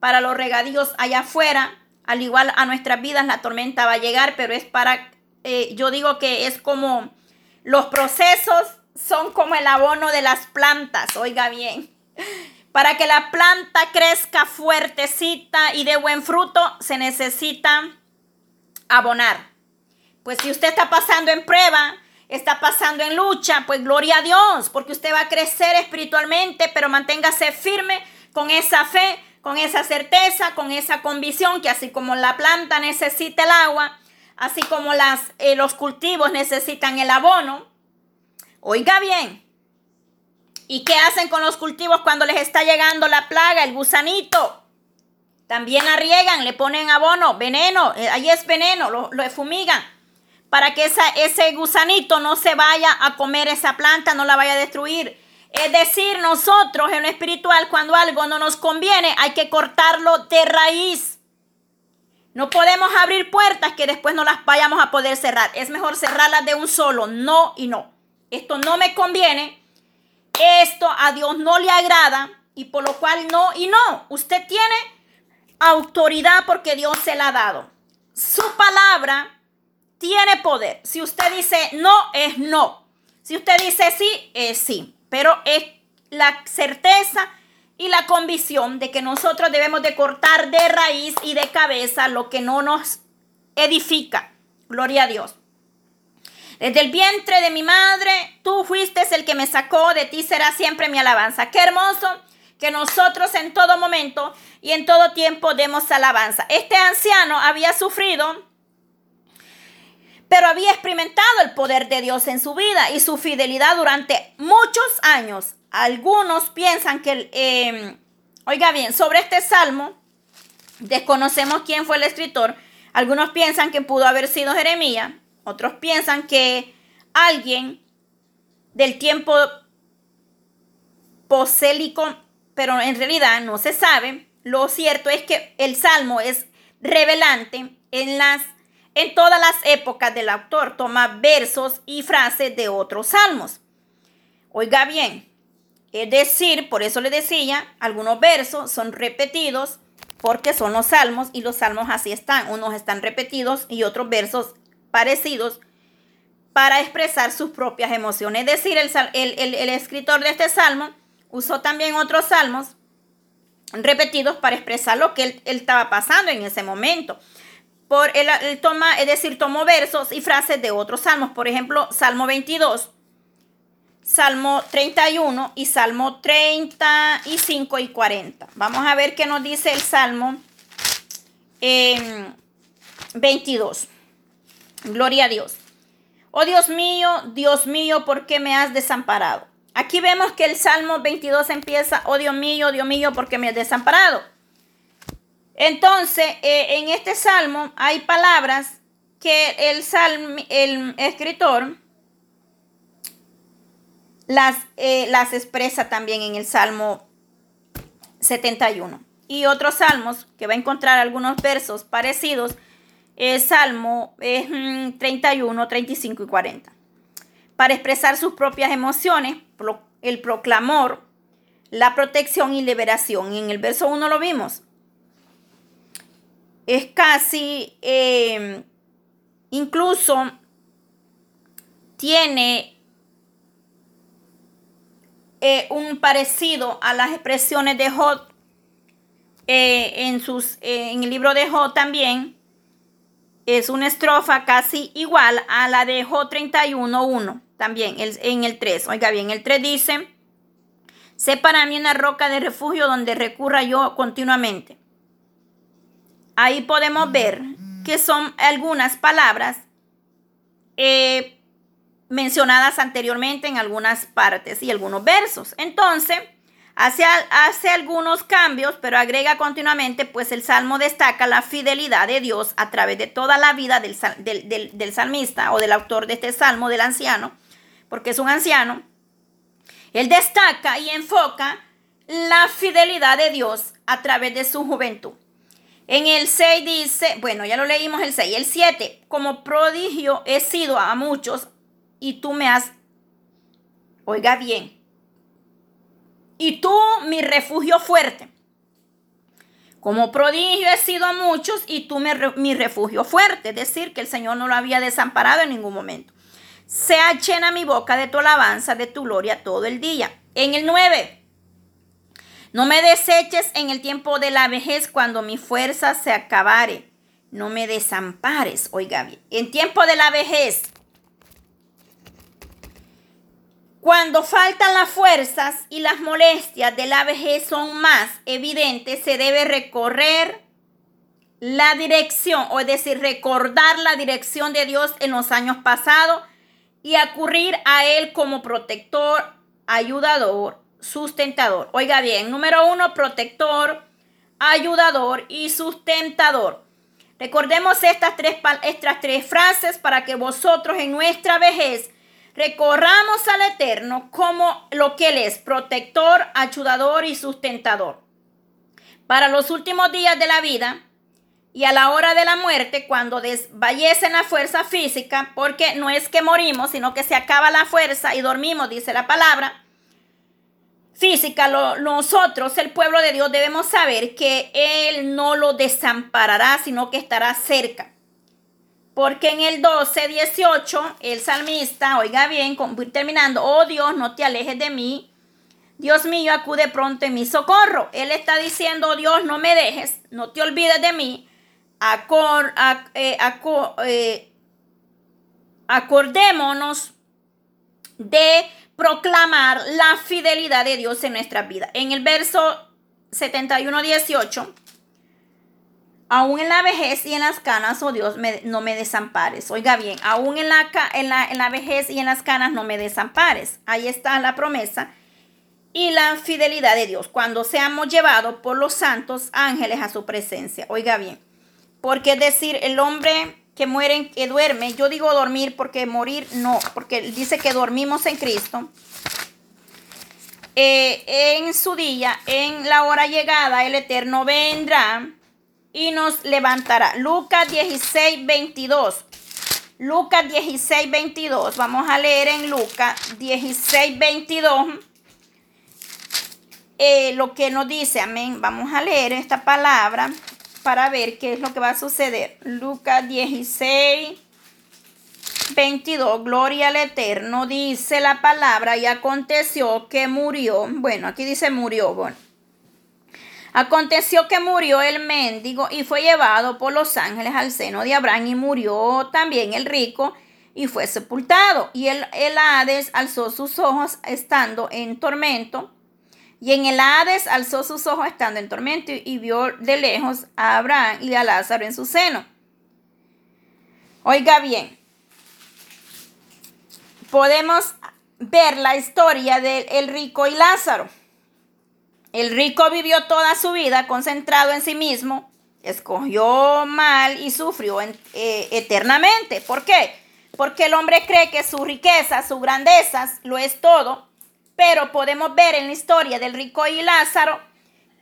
para los regadíos allá afuera. Al igual a nuestras vidas la tormenta va a llegar, pero es para, eh, yo digo que es como los procesos son como el abono de las plantas, oiga bien. Para que la planta crezca fuertecita y de buen fruto, se necesita abonar. Pues si usted está pasando en prueba, está pasando en lucha, pues gloria a Dios, porque usted va a crecer espiritualmente, pero manténgase firme con esa fe, con esa certeza, con esa convicción que así como la planta necesita el agua, así como eh, los cultivos necesitan el abono, oiga bien, ¿y qué hacen con los cultivos cuando les está llegando la plaga, el gusanito? También arriegan, le ponen abono, veneno, eh, ahí es veneno, lo, lo fumigan para que ese gusanito no se vaya a comer esa planta, no la vaya a destruir. Es decir, nosotros en lo espiritual, cuando algo no nos conviene, hay que cortarlo de raíz. No podemos abrir puertas que después no las vayamos a poder cerrar. Es mejor cerrarlas de un solo, no y no. Esto no me conviene. Esto a Dios no le agrada y por lo cual no y no. Usted tiene autoridad porque Dios se la ha dado. Su palabra tiene poder. Si usted dice no, es no. Si usted dice sí, es sí pero es la certeza y la convicción de que nosotros debemos de cortar de raíz y de cabeza lo que no nos edifica. Gloria a Dios. Desde el vientre de mi madre, tú fuiste el que me sacó, de ti será siempre mi alabanza. Qué hermoso que nosotros en todo momento y en todo tiempo demos alabanza. Este anciano había sufrido pero había experimentado el poder de Dios en su vida y su fidelidad durante muchos años. Algunos piensan que, eh, oiga bien, sobre este salmo, desconocemos quién fue el escritor. Algunos piensan que pudo haber sido Jeremías, otros piensan que alguien del tiempo posélico, pero en realidad no se sabe. Lo cierto es que el salmo es revelante en las en todas las épocas del autor toma versos y frases de otros salmos. Oiga bien, es decir, por eso le decía, algunos versos son repetidos porque son los salmos y los salmos así están. Unos están repetidos y otros versos parecidos para expresar sus propias emociones. Es decir, el, escritor de este salmo usó también otros salmos repetidos para expresar lo que él, él estaba pasando en ese momento por el, toma, es decir, tomó versos y frases de otros salmos. Por ejemplo, Salmo 22, Salmo 31 y Salmo 35 y 40. Vamos a ver qué nos dice el Salmo 22. Gloria a Dios. Oh Dios mío, Dios mío, ¿por qué me has desamparado? Aquí vemos que el Salmo 22 empieza, oh Dios mío, Dios mío, ¿por qué me has desamparado? Entonces, eh, en este salmo hay palabras que el, el escritor las, eh, las expresa también en el Salmo 71. Y otros salmos que va a encontrar algunos versos parecidos, el Salmo 31, 35 y 40. Para expresar sus propias emociones, el proclamor, la protección y liberación. Y en el verso 1 lo vimos es casi, em, incluso tiene eh, un parecido a las expresiones de Job eh, en, sus, en el libro de Job también. Es una estrofa casi igual a la de Job 31.1 también en el 3. Oiga bien, el 3 dice, sé para mí una roca de refugio donde recurra yo continuamente. Ahí podemos ver que son algunas palabras eh, mencionadas anteriormente en algunas partes y algunos versos. Entonces, hace, hace, algunos cambios, pero agrega continuamente, pues el Salmo destaca la fidelidad de Dios a través de toda la vida del, del salmista o del autor de este Salmo, del anciano, porque es un anciano. Él destaca y enfoca la fidelidad de Dios a través de su juventud. En el 6 dice, bueno, ya lo leímos el 6, el 7, como prodigio he sido a muchos y tú me has, oiga bien, y tú mi refugio fuerte. Como prodigio he sido a muchos y tú mi refugio fuerte. Es decir, que el Señor no lo había desamparado en ningún momento. Sea llena mi boca de tu alabanza, de tu gloria todo el día. En el 9, no me deseches en el tiempo de la vejez cuando mi fuerza se acabare. No me desampares, oiga bien. En tiempo de la vejez, cuando faltan las fuerzas y las molestias de la vejez son más evidentes, se debe recorrer la dirección, o es decir, recordar la dirección de Dios en los años pasados y acudir a Él como protector, ayudador sustentador. Oiga bien, número uno, protector, ayudador y sustentador. Recordemos estas tres, estas tres frases para que vosotros en nuestra vejez recorramos al Eterno como lo que Él es, protector, ayudador y sustentador. Para los últimos días de la vida y a la hora de la muerte, cuando desvallecen la fuerza física, porque no es que morimos, sino que se acaba la fuerza y dormimos, dice la palabra, física, nosotros, el pueblo de Dios, debemos saber que Él no lo desamparará, sino que estará cerca. Porque en el 12, 18, el salmista, oiga bien, terminando, oh Dios, no te alejes de mí. Dios mío, acude pronto en mi socorro. Él está diciendo, oh Dios, no me dejes, no te olvides de mí. Acor, eh, eh, acordémonos de proclamar la fidelidad de Dios en nuestra vida. En el verso 71, 18, aún en la vejez y en las canas, oh Dios, no me desampares. Oiga bien, aún en la, en, la, en la vejez y en las canas no me desampares. Ahí está la promesa y la fidelidad de Dios cuando seamos llevados por los santos ángeles a su presencia. Oiga bien, porque es decir, el hombre que mueren, que duerme. Yo digo dormir porque morir no, porque dice que dormimos en Cristo. Eh, en su día, en la hora llegada, el Eterno vendrá y nos levantará. Lucas 16, 22. Lucas 16, 22. Vamos a leer en Lucas 16, 22. Eh, lo que nos dice, amén. Vamos a leer esta palabra para ver qué es lo que va a suceder. Lucas 16, 22, gloria al Eterno, dice la palabra, y aconteció que murió, bueno, aquí dice murió, bueno. Aconteció que murió el mendigo y fue llevado por los ángeles al seno de Abraham y murió también el rico y fue sepultado. Y el, el Hades alzó sus ojos estando en tormento y en el Hades alzó sus ojos estando en tormento y vio de lejos a Abraham y a Lázaro en su seno. Oiga bien, podemos ver la historia del rico y Lázaro. El rico vivió toda su vida concentrado en sí mismo, escogió mal y sufrió eh, eternamente. ¿Por qué? Porque el hombre cree que su riqueza, su grandeza lo es todo pero podemos ver en la historia del rico y Lázaro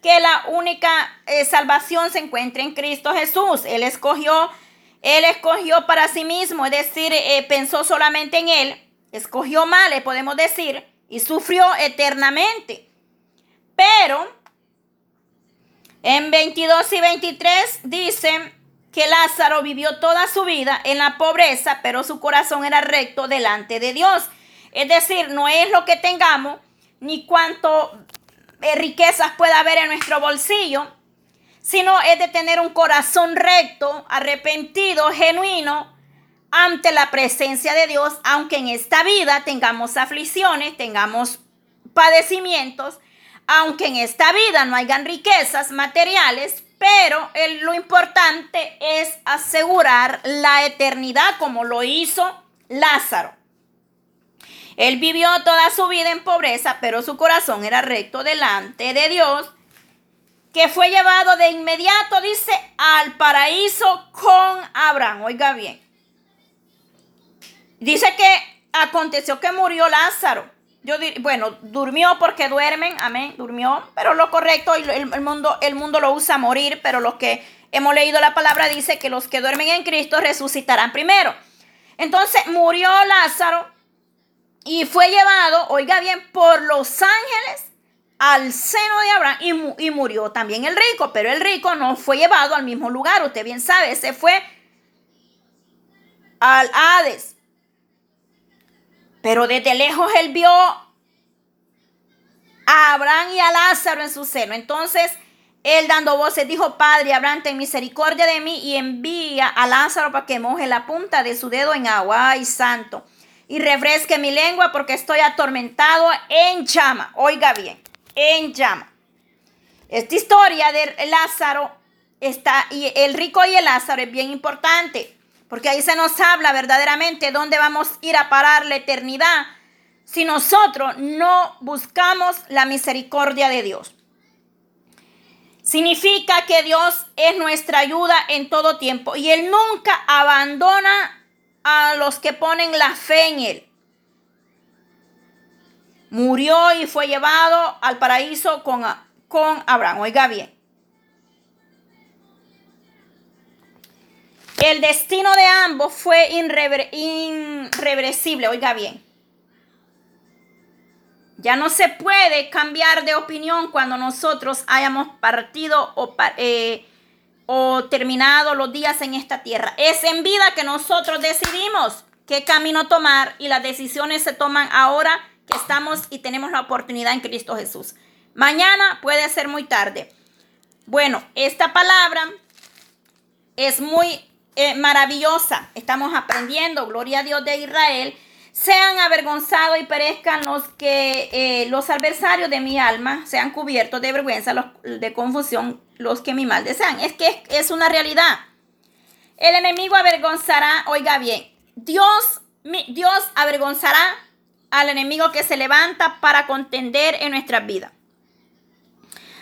que la única eh, salvación se encuentra en Cristo Jesús. Él escogió, él escogió para sí mismo, es decir, eh, pensó solamente en él, escogió mal, le podemos decir, y sufrió eternamente. Pero en 22 y 23 dicen que Lázaro vivió toda su vida en la pobreza, pero su corazón era recto delante de Dios. Es decir, no es lo que tengamos, ni cuánto eh, riquezas pueda haber en nuestro bolsillo, sino es de tener un corazón recto, arrepentido, genuino, ante la presencia de Dios, aunque en esta vida tengamos aflicciones, tengamos padecimientos, aunque en esta vida no hayan riquezas materiales, pero lo importante es asegurar la eternidad como lo hizo Lázaro. Él vivió toda su vida en pobreza, pero su corazón era recto delante de Dios, que fue llevado de inmediato, dice, al paraíso con Abraham. Oiga bien. Dice que aconteció que murió Lázaro. Yo bueno, durmió porque duermen, amén, durmió, pero lo correcto, el, el, mundo, el mundo lo usa morir, pero los que hemos leído la palabra dice que los que duermen en Cristo resucitarán primero. Entonces murió Lázaro y fue llevado, oiga bien, por los ángeles al seno de Abraham y, murió también el rico, pero el rico no fue llevado al mismo lugar, usted bien sabe, se fue al Hades. Pero desde lejos él vio a Abraham y a Lázaro en su seno. Entonces él dando voces dijo, Padre, Abraham, ten misericordia de mí y envía a Lázaro para que moje la punta de su dedo en agua. Ay, santo. Y refresque mi lengua porque estoy atormentado en llama. Oiga bien, en llama. Esta historia de Lázaro está, y el rico y el Lázaro es bien importante. Porque ahí se nos habla verdaderamente dónde vamos a ir a parar la eternidad si nosotros no buscamos la misericordia de Dios. Significa que Dios es nuestra ayuda en todo tiempo y Él nunca abandona a los que ponen la fe en Él. Murió y fue llevado al paraíso con, con Abraham. Oiga bien. El destino de ambos fue irreversible, oiga bien. Ya no se puede cambiar de opinión cuando nosotros hayamos partido o, eh, o terminado los días en esta tierra. Es en vida que nosotros decidimos qué camino tomar y las decisiones se toman ahora que estamos y tenemos la oportunidad en Cristo Jesús. Mañana puede ser muy tarde. Bueno, esta palabra es muy eh, maravillosa. Estamos aprendiendo, gloria a Dios de Israel. Sean avergonzados y perezcan los que eh, los adversarios de mi alma, sean cubiertos de vergüenza, los, de confusión, los que mi mal desean. Es que es una realidad. El enemigo avergonzará, oiga bien, Dios, Dios avergonzará al enemigo que se levanta para contender en nuestras vidas.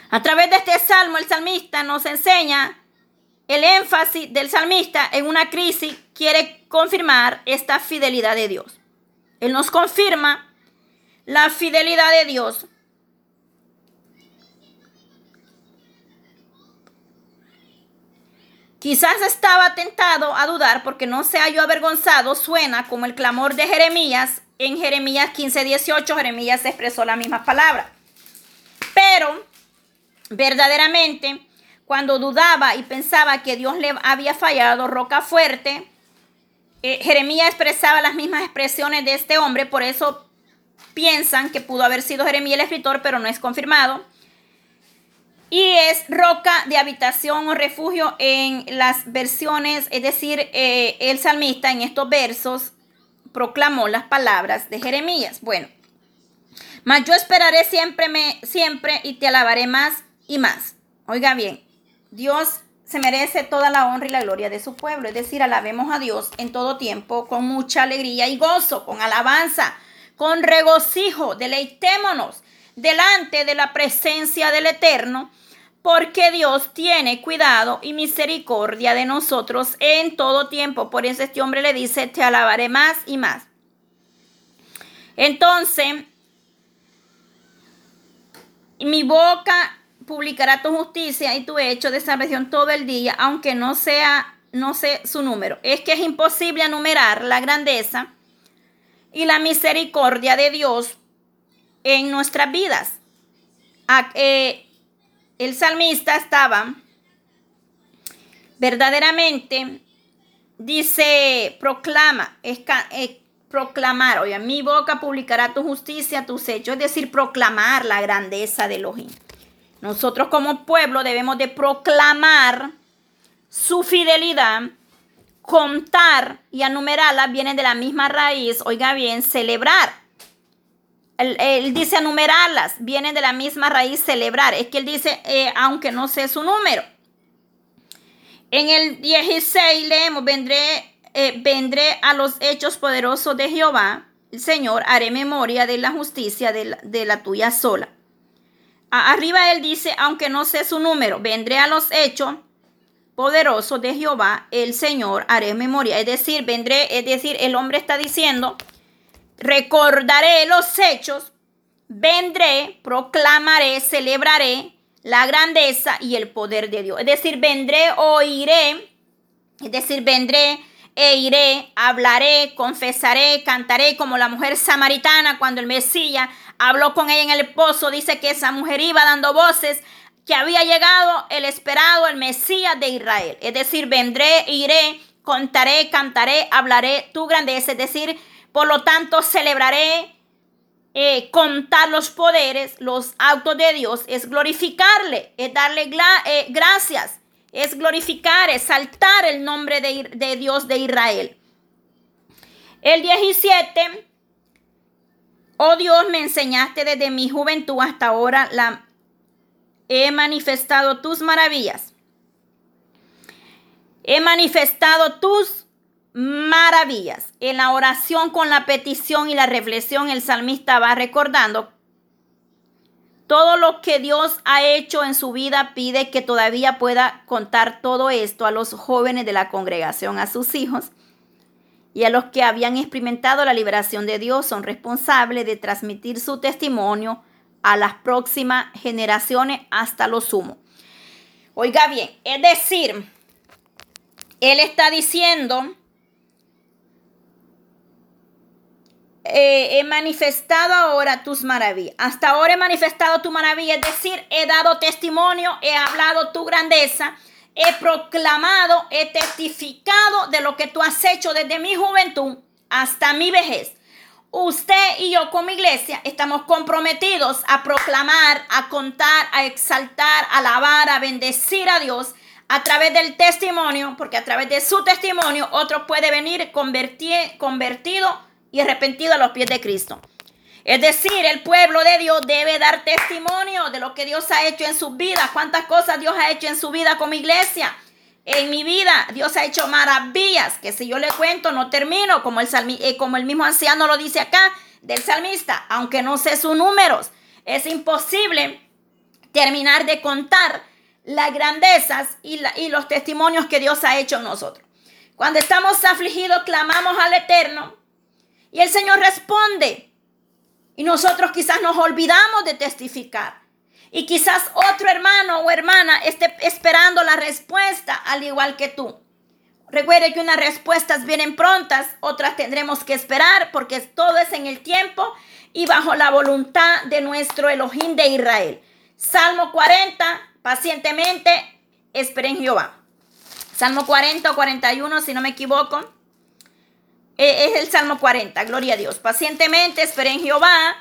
A través de este salmo, el salmista nos enseña el énfasis del salmista en una crisis quiere confirmar esta fidelidad de Dios. Él nos confirma la fidelidad de Dios. Quizás estaba tentado a dudar porque no se halló avergonzado, suena como el clamor de Jeremías. En Jeremías 15, 18, Jeremías expresó la misma palabra. Pero, verdaderamente, cuando dudaba y pensaba que Dios le había fallado, roca fuerte, eh, Jeremías expresaba las mismas expresiones de este hombre, por eso piensan que pudo haber sido Jeremías el escritor, pero no es confirmado. Y es roca de habitación o refugio en las versiones, es decir, eh, el salmista en estos versos proclamó las palabras de Jeremías. Bueno, mas yo esperaré siempre, siempre y te alabaré más y más. Oiga bien, Dios se merece toda la honra y la gloria de su pueblo. Es decir, alabemos a Dios en todo tiempo con mucha alegría y gozo, con alabanza, con regocijo. Deleitémonos delante de la presencia del Eterno, porque Dios tiene cuidado y misericordia de nosotros en todo tiempo. Por eso este hombre le dice, te alabaré más y más. Entonces, mi boca publicará tu justicia y tu hecho de salvación todo el día, aunque no sea, no sé su número. Es que es imposible enumerar la grandeza y la misericordia de Dios en nuestras vidas. Eh, el salmista estaba verdaderamente, dice, proclama, eh, proclamar, oye, mi boca publicará tu justicia, tus hechos, es decir, proclamar la grandeza de Elohim. Nosotros como pueblo debemos de proclamar su fidelidad, contar y enumerarla vienen de la misma raíz, oiga bien, celebrar. Él, dice enumerarlas, vienen de la misma raíz celebrar. Es que él dice, eh, aunque no sé su número. En el 16 leemos, vendré, eh, vendré a los hechos poderosos de Jehová, el Señor, haré memoria de la justicia de la, de la tuya sola. Arriba él dice, aunque no sé su número, vendré a los hechos poderosos de Jehová, el Señor, haré memoria. Es decir, vendré, es decir, el hombre está diciendo, recordaré los hechos, vendré, proclamaré, celebraré la grandeza y el poder de Dios. Es decir, vendré o iré, es decir, vendré e iré, hablaré, confesaré, cantaré como la mujer samaritana cuando el Mesías habló con ella en el pozo. Dice que esa mujer iba dando voces que había llegado el esperado, el Mesías de Israel. Es decir, vendré, iré, contaré, cantaré, hablaré tu grandeza. Es decir, por lo tanto, celebraré, eh, contar los poderes, los autos de Dios, es glorificarle, es darle eh, gracias, es glorificar, exaltar el nombre de, de Dios de Israel. El 17, oh Dios, me enseñaste desde mi juventud hasta ahora, la, he manifestado tus maravillas. He manifestado tus maravillas. En la oración con la petición y la reflexión, el salmista va recordando todo lo que Dios ha hecho en su vida, pide que todavía pueda contar todo esto a los jóvenes de la congregación, a sus hijos y a los que habían experimentado la liberación de Dios, son responsables de transmitir su testimonio a las próximas generaciones hasta lo sumo. Oiga bien, es decir, Él está diciendo Eh, he manifestado ahora tus maravillas. Hasta ahora he manifestado tu maravilla, es decir, he dado testimonio, he hablado tu grandeza, he proclamado, he testificado de lo que tú has hecho desde mi juventud hasta mi vejez. Usted y yo como iglesia estamos comprometidos a proclamar, a contar, a exaltar, a alabar, a bendecir a Dios a través del testimonio, porque a través de su testimonio otro puede venir convertido y arrepentido a los pies de Cristo. Es decir, el pueblo de Dios debe dar testimonio de lo que Dios ha hecho en su vida, cuántas cosas Dios ha hecho en su vida como iglesia. En mi vida Dios ha hecho maravillas que si yo le cuento no termino, como el, eh, como el mismo anciano lo dice acá del salmista, aunque no sé sus números. Es imposible terminar de contar las grandezas y los testimonios que Dios ha hecho en nosotros. Cuando estamos afligidos, clamamos al Eterno y el Señor responde. Y nosotros quizás nos olvidamos de testificar. Y quizás otro hermano o hermana esté esperando la respuesta al igual que tú. Recuerde que unas respuestas vienen prontas, otras tendremos que esperar porque todo es en el tiempo y bajo la voluntad de nuestro Elohim de Israel. Salmo 40, pacientemente esperen Jehová. Salmo 40 o 41, si no me equivoco. Eh, es el Salmo 40, gloria a Dios. Pacientemente esperé en Jehová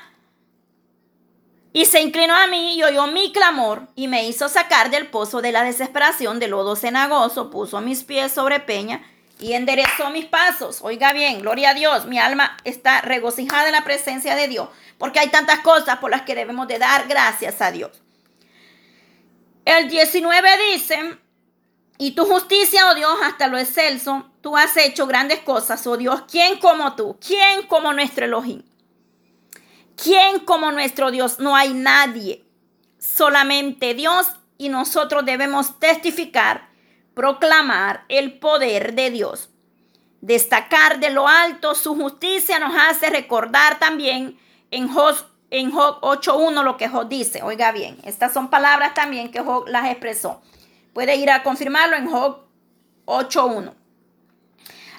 y se inclinó a mí y oyó mi clamor y me hizo sacar del pozo de la desesperación, de lodo cenagoso, puso mis pies sobre peña y enderezó mis pasos. Oiga bien, gloria a Dios, mi alma está regocijada en la presencia de Dios, porque hay tantas cosas por las que debemos de dar gracias a Dios. El 19 dice, y tu justicia, oh Dios, hasta lo excelso, tú has hecho grandes cosas, oh Dios. ¿Quién como tú? ¿Quién como nuestro Elohim? ¿Quién como nuestro Dios? No hay nadie. Solamente Dios y nosotros debemos testificar, proclamar el poder de Dios. Destacar de lo alto su justicia nos hace recordar también en Job, en Job 8.1 lo que Job dice. Oiga bien, estas son palabras también que Job las expresó. Puede ir a confirmarlo en Job 8.1.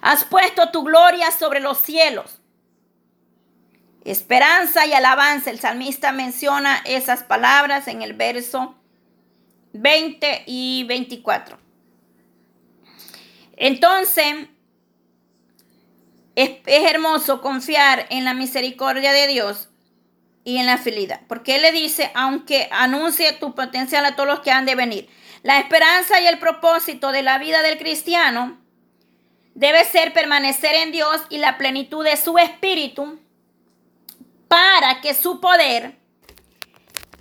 Has puesto tu gloria sobre los cielos. Esperanza y alabanza. El salmista menciona esas palabras en el verso 20 y 24. Entonces, Es, hermoso confiar en la misericordia de Dios y en la fidelidad. Porque Él le dice, aunque anuncie tu potencial a todos los que han de venir. La esperanza y el propósito de la vida del cristiano debe ser permanecer en Dios y la plenitud de su espíritu para que su poder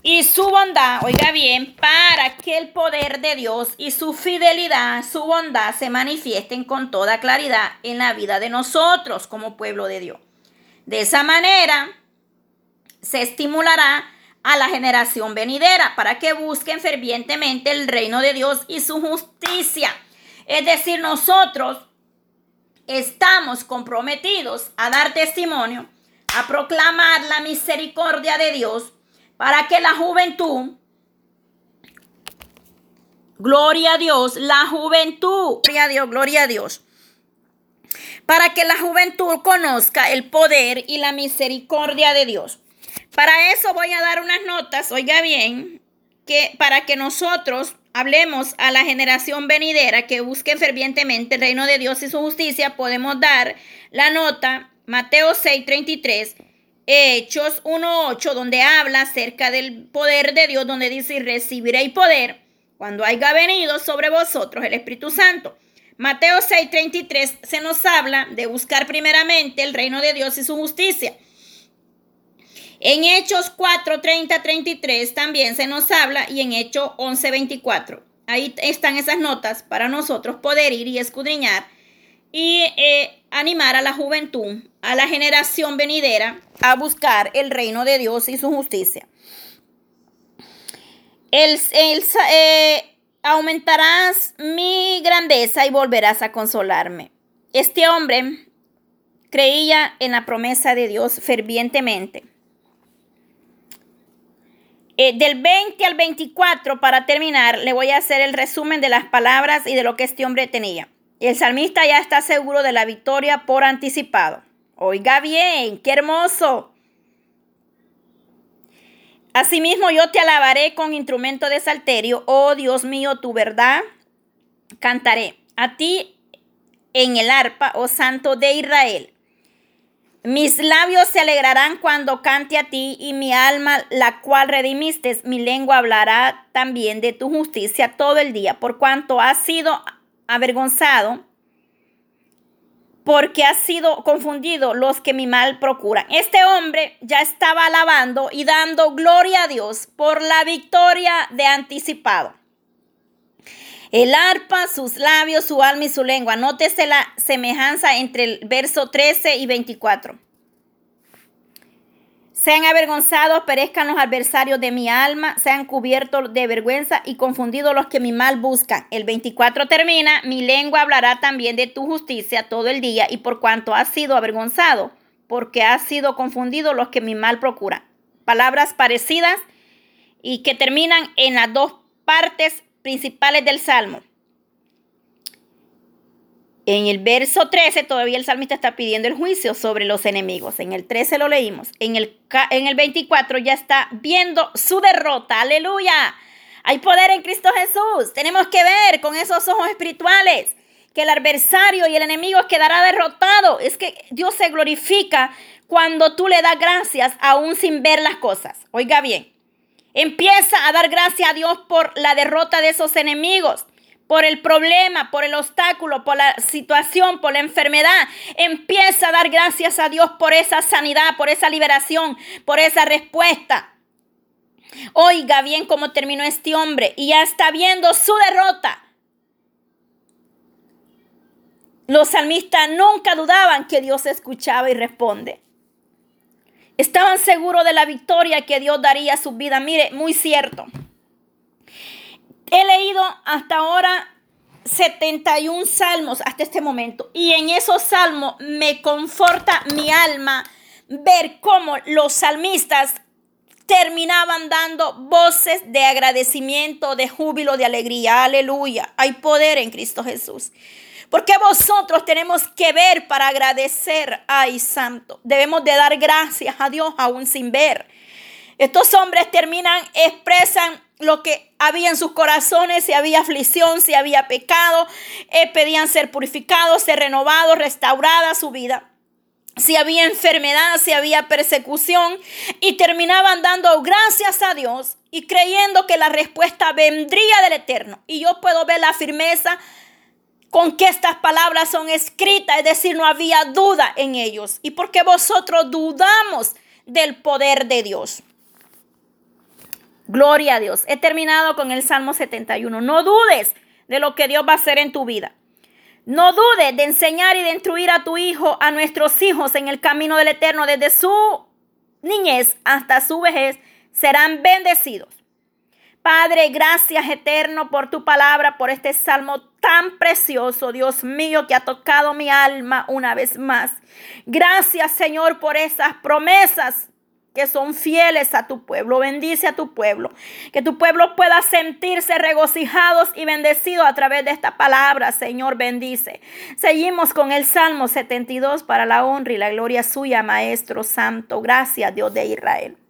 y su bondad, oiga bien, para que el poder de Dios y su fidelidad, su bondad se manifiesten con toda claridad en la vida de nosotros como pueblo de Dios. De esa manera se estimulará a la generación venidera para que busquen fervientemente el reino de Dios y su justicia. Es decir, nosotros estamos comprometidos a dar testimonio, a proclamar la misericordia de Dios para que la juventud, gloria a Dios, la juventud, gloria a Dios, gloria a Dios, para que la juventud conozca el poder y la misericordia de Dios. Para eso voy a dar unas notas, oiga bien, que para que nosotros hablemos a la generación venidera que busque fervientemente el reino de Dios y su justicia, podemos dar la nota Mateo 6:33, Hechos 1:8, donde habla acerca del poder de Dios, donde dice, recibiréis poder cuando haya venido sobre vosotros el Espíritu Santo. Mateo 6:33 se nos habla de buscar primeramente el reino de Dios y su justicia. En Hechos 4, 30, 33 también se nos habla y en Hechos 11, 24. Ahí están esas notas para nosotros poder ir y escudriñar y eh, animar a la juventud, a la generación venidera, a buscar el reino de Dios y su justicia. El, eh, aumentarás mi grandeza y volverás a consolarme. Este hombre creía en la promesa de Dios fervientemente. Eh, del 20 al 24, para terminar, le voy a hacer el resumen de las palabras y de lo que este hombre tenía. El salmista ya está seguro de la victoria por anticipado. Oiga bien, qué hermoso. Asimismo yo te alabaré con instrumento de salterio, oh Dios mío, tu verdad cantaré. A ti en el arpa, oh Santo de Israel. Mis labios se alegrarán cuando cante a ti y mi alma, la cual redimiste, mi lengua hablará también de tu justicia todo el día, por cuanto has sido avergonzado, porque has sido confundido los que mi mal procuran. Este hombre ya estaba alabando y dando gloria a Dios por la victoria de anticipado. El arpa, sus labios, su alma y su lengua. Nótese la semejanza entre el verso 13 y 24. Sean avergonzados, perezcan los adversarios de mi alma, sean cubiertos de vergüenza y confundidos los que mi mal buscan. El 24 termina, mi lengua hablará también de tu justicia todo el día y por cuanto has sido avergonzado, porque has sido confundido los que mi mal procuran. Palabras parecidas y que terminan en las dos partes principales del Salmo. En el verso 13 todavía el salmista está pidiendo el juicio sobre los enemigos. En el 13 lo leímos. En el, en el 24 ya está viendo su derrota. Aleluya. Hay poder en Cristo Jesús. Tenemos que ver con esos ojos espirituales que el adversario y el enemigo quedará derrotado. Es que Dios se glorifica cuando tú le das gracias aún sin ver las cosas. Oiga bien. Empieza a dar gracias a Dios por la derrota de esos enemigos, por el problema, por el obstáculo, por la situación, por la enfermedad. Empieza a dar gracias a Dios por esa sanidad, por esa liberación, por esa respuesta. Oiga bien cómo terminó este hombre y ya está viendo su derrota. Los salmistas nunca dudaban que Dios escuchaba y responde. Estaban seguros de la victoria que Dios daría a su vida. Mire, muy cierto. He leído hasta ahora 71 salmos hasta este momento. Y en esos salmos me conforta mi alma ver cómo los salmistas terminaban dando voces de agradecimiento, de júbilo, de alegría. Aleluya. Hay poder en Cristo Jesús. Porque vosotros tenemos que ver para agradecer. Ay, santo. Debemos de dar gracias a Dios aún sin ver. Estos hombres terminan, expresan lo que había en sus corazones, si había aflicción, si había pecado, eh, pedían ser purificados, ser renovados, restaurada su vida. si había enfermedad, si había persecución, y terminaban dando gracias a Dios y creyendo que la respuesta vendría del Eterno. Y yo puedo ver la firmeza con que estas palabras son escritas, es decir, no había duda en ellos. Y porque vosotros dudamos del poder de Dios. Gloria a Dios. He terminado con el Salmo 71. No dudes de lo que Dios va a hacer en tu vida. No dudes de enseñar y de instruir a tu hijo, a nuestros hijos en el camino del Eterno desde su niñez hasta su vejez. Serán bendecidos. Padre, gracias eterno por tu palabra, por este salmo tan precioso, Dios mío, que ha tocado mi alma una vez más. Gracias, Señor, por esas promesas que son fieles a tu pueblo. Bendice a tu pueblo. Que tu pueblo pueda sentirse regocijados y bendecidos a través de esta palabra. Señor, bendice. Seguimos con el Salmo 72 para la honra y la gloria suya, Maestro Santo. Gracias, Dios de Israel.